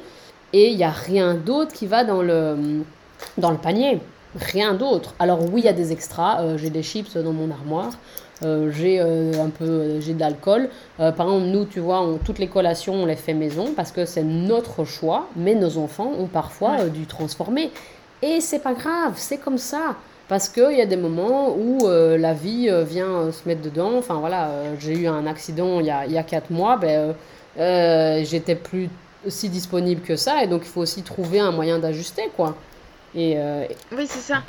Et il n'y a rien d'autre qui va dans le, dans le panier. Rien d'autre. Alors oui, il y a des extras. Euh, j'ai des chips dans mon armoire. Euh, j'ai euh, un peu j'ai de l'alcool. par exemple, nous, tu vois, toutes les collations, on les fait maison parce que c'est notre choix, mais nos enfants ont parfois dû transformer. Et c'est pas grave, c'est comme ça. Parce qu'il y a des moments où la vie vient se mettre dedans. Enfin voilà, j'ai eu un accident il y a, il y a 4 mois, ben, j'étais plus si disponible que ça, et donc il faut aussi trouver un moyen d'ajuster, quoi. Et, oui, c'est ça.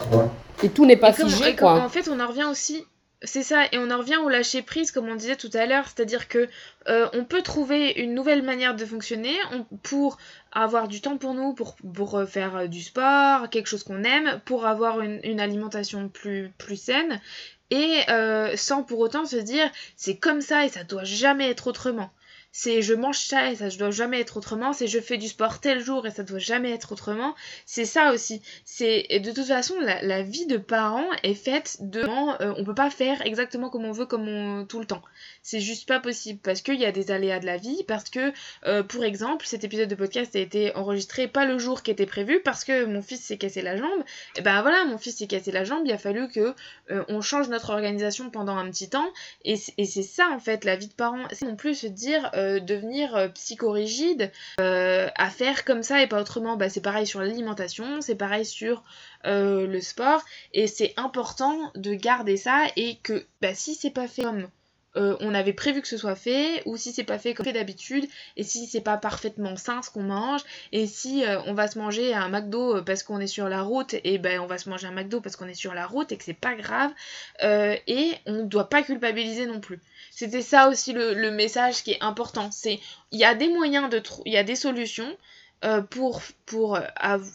Et tout n'est pas figé, quoi. En fait, on en revient aussi c'est ça, et on en revient au lâcher prise, comme on disait tout à l'heure, c'est-à-dire que euh, on peut trouver une nouvelle manière de fonctionner pour avoir du temps pour nous, pour, pour euh, faire euh, du sport, quelque chose qu'on aime, pour avoir une, alimentation plus, plus saine, et sans pour autant se dire c'est comme ça et ça doit jamais être autrement c'est je mange ça et ça ne doit jamais être autrement, c'est je fais du sport tel jour et ça doit jamais être autrement. C'est ça aussi. C'est de toute façon la, vie de parents est faite de euh, on peut pas faire exactement comme on veut comme tout le temps. C'est juste pas possible parce qu'il y a des aléas de la vie parce que euh, pour exemple cet épisode de podcast a été enregistré pas le jour qui était prévu parce que mon fils s'est cassé la jambe. Et ben voilà mon fils s'est cassé la jambe, il a fallu que euh, on change notre organisation pendant un petit temps et c'est ça en fait la vie de parents. C'est non plus se dire euh, devenir euh, psychorigide euh, à faire comme ça et pas autrement. Bah, c'est pareil sur l'alimentation, c'est pareil sur le sport et c'est important de garder ça et que bah, si c'est pas fait comme on avait prévu que ce soit fait, ou si c'est pas fait comme d'habitude, et si c'est pas parfaitement sain ce qu'on mange, et si on va se manger un McDo parce qu'on est sur la route, et ben on va se manger un McDo parce qu'on est sur la route et que c'est pas grave, et on doit pas culpabiliser non plus. C'était ça aussi le, message qui est important. C'est il y a des moyens de il y a des solutions euh, pour pour euh,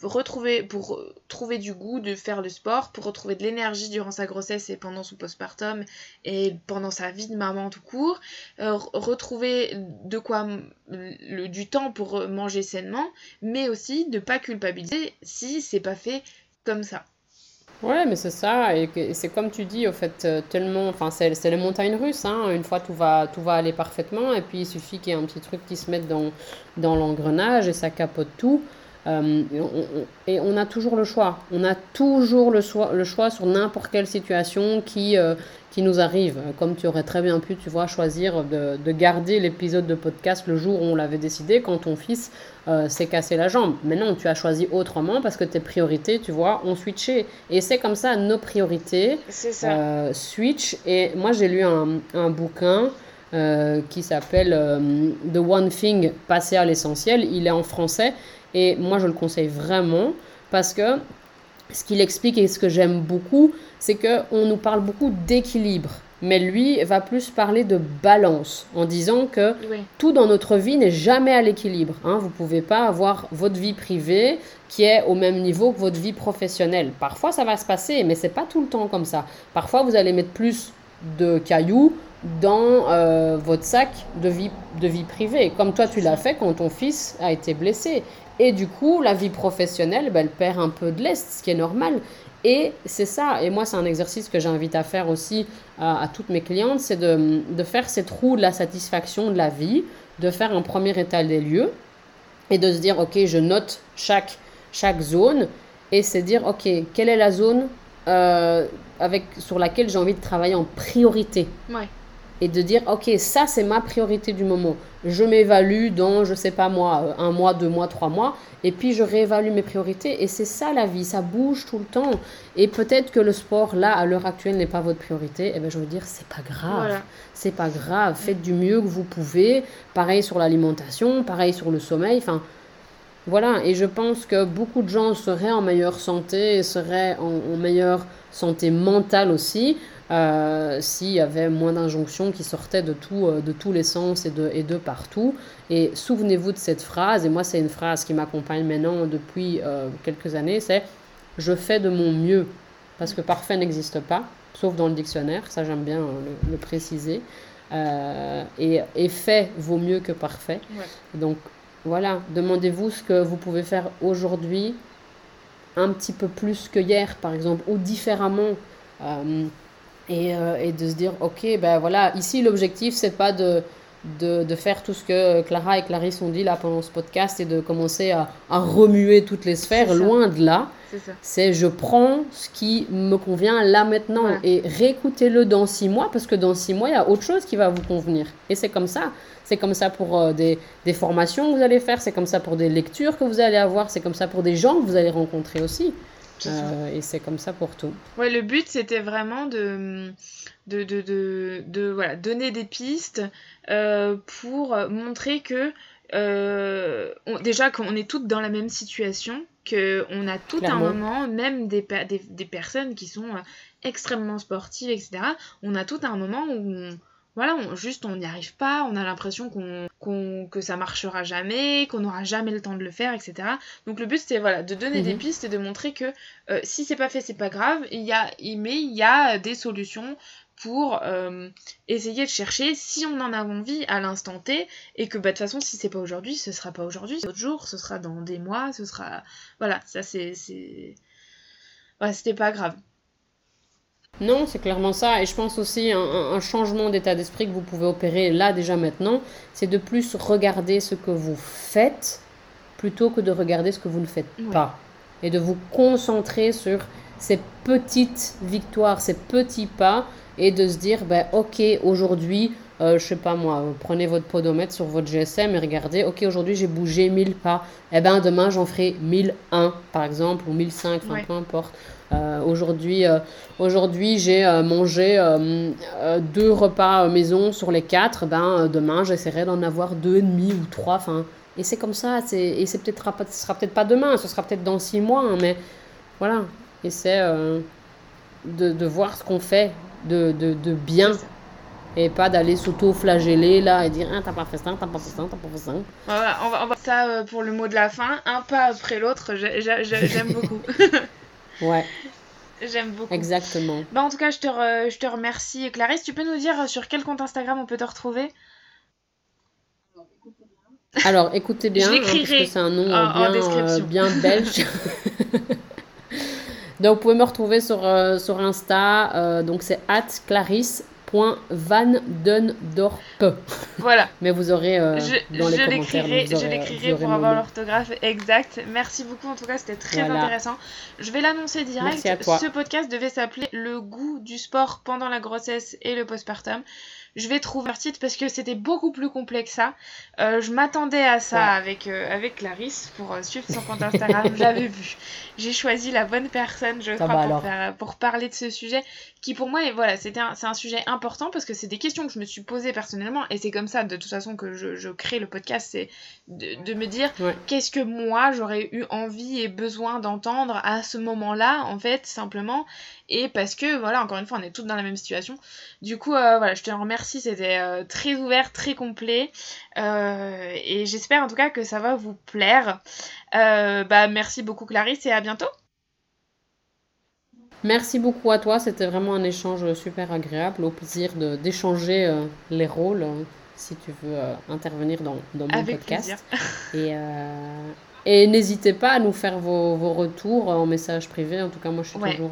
retrouver pour trouver du goût de faire le sport, pour retrouver de l'énergie durant sa grossesse et pendant son postpartum et pendant sa vie de maman tout court, euh, retrouver de quoi le, du temps pour manger sainement, mais aussi de pas culpabiliser si c'est pas fait comme ça. Ouais, mais c'est ça, et, c'est comme tu dis, au fait, euh, tellement, enfin, c'est, c'est les montagnes russes, hein. Une fois, tout va, tout va aller parfaitement, et puis il suffit qu'il y ait un petit truc qui se mette dans, dans l'engrenage et ça capote tout. Euh, et, on, a toujours le choix. On a toujours le, choix, le choix sur n'importe quelle situation qui, euh, qui nous arrive. Comme tu aurais très bien pu, tu vois, choisir de, de garder l'épisode de podcast le jour où on l'avait décidé, quand ton fils euh, s'est cassé la jambe. Mais non, tu as choisi autrement parce que tes priorités, tu vois, ont switché. Et c'est comme ça, nos priorités euh, switch. Et moi, j'ai lu un, un bouquin. Qui s'appelle The One Thing, passer à l'essentiel. Il est en français et moi je le conseille vraiment parce que ce qu'il explique et ce que j'aime beaucoup, c'est qu'on nous parle beaucoup d'équilibre. Mais lui va plus parler de balance en disant que tout dans notre vie n'est jamais à l'équilibre. Hein. Vous ne pouvez pas avoir votre vie privée qui est au même niveau que votre vie professionnelle. Parfois ça va se passer, mais c'est pas tout le temps comme ça. Parfois vous allez mettre plus de cailloux dans euh, votre sac de vie, de vie privée, comme toi tu l'as fait quand ton fils a été blessé. Et du coup, la vie professionnelle, ben, elle perd un peu de l'est, ce qui est normal. Et c'est ça, et moi c'est un exercice que j'invite à faire aussi à, toutes mes clientes, c'est de, de, faire ces trous de la satisfaction de la vie, de faire un premier état des lieux et de se dire, ok, je note chaque, chaque zone et c'est dire, ok, quelle est la zone euh, avec, sur laquelle j'ai envie de travailler en priorité. Et de dire, ok, ça c'est ma priorité du moment. Je m'évalue dans, je sais pas moi, euh, un mois, deux mois, trois mois, et puis je réévalue mes priorités. Et c'est ça la vie, ça bouge tout le temps. Et peut-être que le sport, là, à l'heure actuelle, n'est pas votre priorité. Et eh bien, je veux dire, c'est pas grave. C'est pas grave. Faites du mieux que vous pouvez. Pareil sur l'alimentation, pareil sur le sommeil. Enfin, voilà. Et je pense que beaucoup de gens seraient en meilleure santé, seraient en, en meilleure santé mentale aussi, s'il y avait moins d'injonctions qui sortaient de, tout, de tous les sens et de, et de partout. Et souvenez-vous de cette phrase, et moi c'est une phrase qui m'accompagne maintenant depuis quelques années, c'est je fais de mon mieux, parce que parfait n'existe pas, sauf dans le dictionnaire, ça j'aime bien le, préciser. et, et, fait vaut mieux que parfait. Donc voilà, demandez-vous ce que vous pouvez faire aujourd'hui un petit peu plus que hier, par exemple, ou différemment. Euh, et, euh, et, de se dire, ok, ben voilà, ici l'objectif, c'est pas de, de, de, faire tout ce que Clara et Clarisse ont dit là pendant ce podcast et de commencer à, à remuer toutes les sphères, loin de là. C'est je prends ce qui me convient là maintenant et réécoutez-le dans six mois parce que dans six mois, il y a autre chose qui va vous convenir. Et c'est comme ça. C'est comme ça pour euh, des, des, formations que vous allez faire, c'est comme ça pour des lectures que vous allez avoir, c'est comme ça pour des gens que vous allez rencontrer aussi. Euh, et c'est comme ça pour tout. Ouais, le but c'était vraiment de, de, de, de, de voilà, donner des pistes euh, pour montrer que euh, déjà qu'on est toutes dans la même situation, qu'on a tout un moment, même des, des, des, personnes qui sont euh, extrêmement sportives, etc., on a tout un moment où voilà, on, juste on n'y arrive pas, on a l'impression qu'on, que ça marchera jamais, qu'on n'aura jamais le temps de le faire, etc. Donc le but c'était voilà, de donner des mhm. pistes et de montrer que euh, si c'est pas fait, c'est pas grave, il y a, mais il y a des solutions pour euh, essayer de chercher si on en a envie à l'instant T et que bah, de toute façon si c'est pas aujourd'hui ce sera pas aujourd'hui c'est autre jour ce sera dans des mois ce sera voilà ça c'est c'est ouais, c'était pas grave non, c'est clairement ça. Et je pense aussi un, un changement d'état d'esprit que vous pouvez opérer là déjà maintenant, c'est de plus regarder ce que vous faites plutôt que de regarder ce que vous ne faites pas. Et de vous concentrer sur ces petites victoires, ces petits pas et de se dire, ben, ok, aujourd'hui, euh, je sais pas moi, prenez votre podomètre sur votre GSM et regardez, ok, aujourd'hui j'ai bougé 1000 pas, et eh ben demain j'en ferai 1001 par exemple, ou 1005, enfin peu importe. Euh, aujourd'hui, euh, aujourd'hui j'ai mangé deux repas maison sur les quatre, ben demain j'essaierai d'en avoir deux et demi ou trois, enfin, et c'est comme ça, et c'est peut-être, ce sera peut-être pas demain, ce sera peut-être dans six mois, hein, mais voilà, et c'est de, de voir ce qu'on fait de, de, de bien et pas d'aller s'auto-flageller là et dire ah, t'as pas fait ça, t'as pas fait ça, t'as pas fait ça. Voilà, on va, on va ça euh, pour le mot de la fin, un pas après l'autre, j'aime beaucoup. ouais. J'aime beaucoup. Exactement. Bah, en tout cas, je te, je te remercie. Clarisse, tu peux nous dire sur quel compte Instagram on peut te retrouver? Alors, écoutez bien, hein, parce que c'est un nom bien, euh, bien belge. Donc, vous pouvez me retrouver sur, euh, sur Insta. Euh, donc, c'est at Voilà. Mais vous aurez euh, dans les commentaires. je l'écrirai pour avoir l'orthographe exact. Merci beaucoup. En tout cas, c'était très intéressant. Je vais l'annoncer direct. Ce podcast devait s'appeler Le goût du sport pendant la grossesse et le postpartum je vais trouver un titre parce que c'était beaucoup plus complexe que ça. Euh, je m'attendais à ça avec, euh, avec Clarisse pour euh, suivre son compte Instagram. J'avais vu. J'ai choisi la bonne personne, je crois, pour, pour, parler de ce sujet qui pour moi, voilà, c'était c'est un sujet important parce que c'est des questions que je me suis posées personnellement et c'est comme ça de toute façon que je, je crée le podcast, c'est de, de, me dire qu'est-ce que moi j'aurais eu envie et besoin d'entendre à ce moment-là, en fait, simplement. Et parce que, voilà, encore une fois, on est toutes dans la même situation. Du coup, euh, voilà, je te remercie, c'était euh, très ouvert, très complet. Euh, et j'espère en tout cas que ça va vous plaire. bah, merci beaucoup Clarisse et à bientôt. Merci beaucoup à toi, c'était vraiment un échange super agréable. Au plaisir d'échanger euh, les rôles euh, si tu veux euh, intervenir dans, dans mon podcast. Et, et n'hésitez pas à nous faire vos, vos, retours en message privé. En tout cas, moi je suis toujours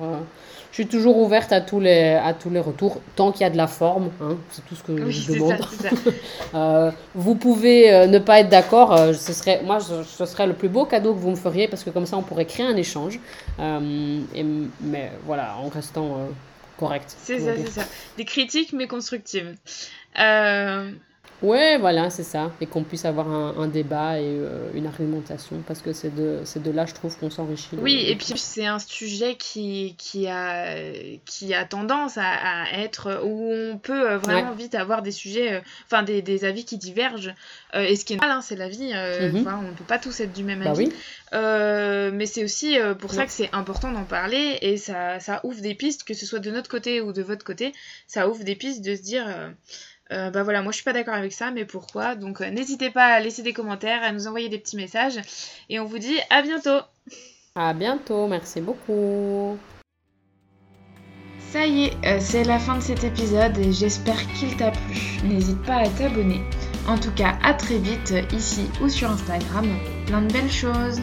je suis toujours ouverte à tous les, à tous les retours, tant qu'il y a de la forme, hein, c'est tout ce que je demande. Euh, vous pouvez euh, ne pas être d'accord, euh, ce serait, moi ce serait le plus beau cadeau que vous me feriez, parce que comme ça on pourrait créer un échange, et, mais voilà, en restant correct. C'est ça, c'est ça. Des critiques mais constructives. Ouais, voilà, c'est ça. Et qu'on puisse avoir un, débat et euh, une argumentation, parce que c'est de, de là, je trouve, qu'on s'enrichit. Oui, et puis c'est un sujet qui, qui, a, qui a tendance à, être où on peut euh, vraiment vite avoir des sujets, euh, enfin des, des, avis qui divergent. et ce qui est normal, hein, c'est la vie. Mhm. On ne peut pas tous être du même bah avis. mais c'est aussi pour ça que c'est important d'en parler et ça, ça ouvre des pistes, que ce soit de notre côté ou de votre côté, ça ouvre des pistes de se dire euh, bah voilà, moi je suis pas d'accord avec ça, mais pourquoi? Donc euh, n'hésitez pas à laisser des commentaires, à nous envoyer des petits messages, et on vous dit à bientôt À bientôt, merci beaucoup Ça y est, euh, c'est la fin de cet épisode et j'espère qu'il t'a plu. N'hésite pas à t'abonner. En tout cas, à très vite ici ou sur Instagram. Plein de belles choses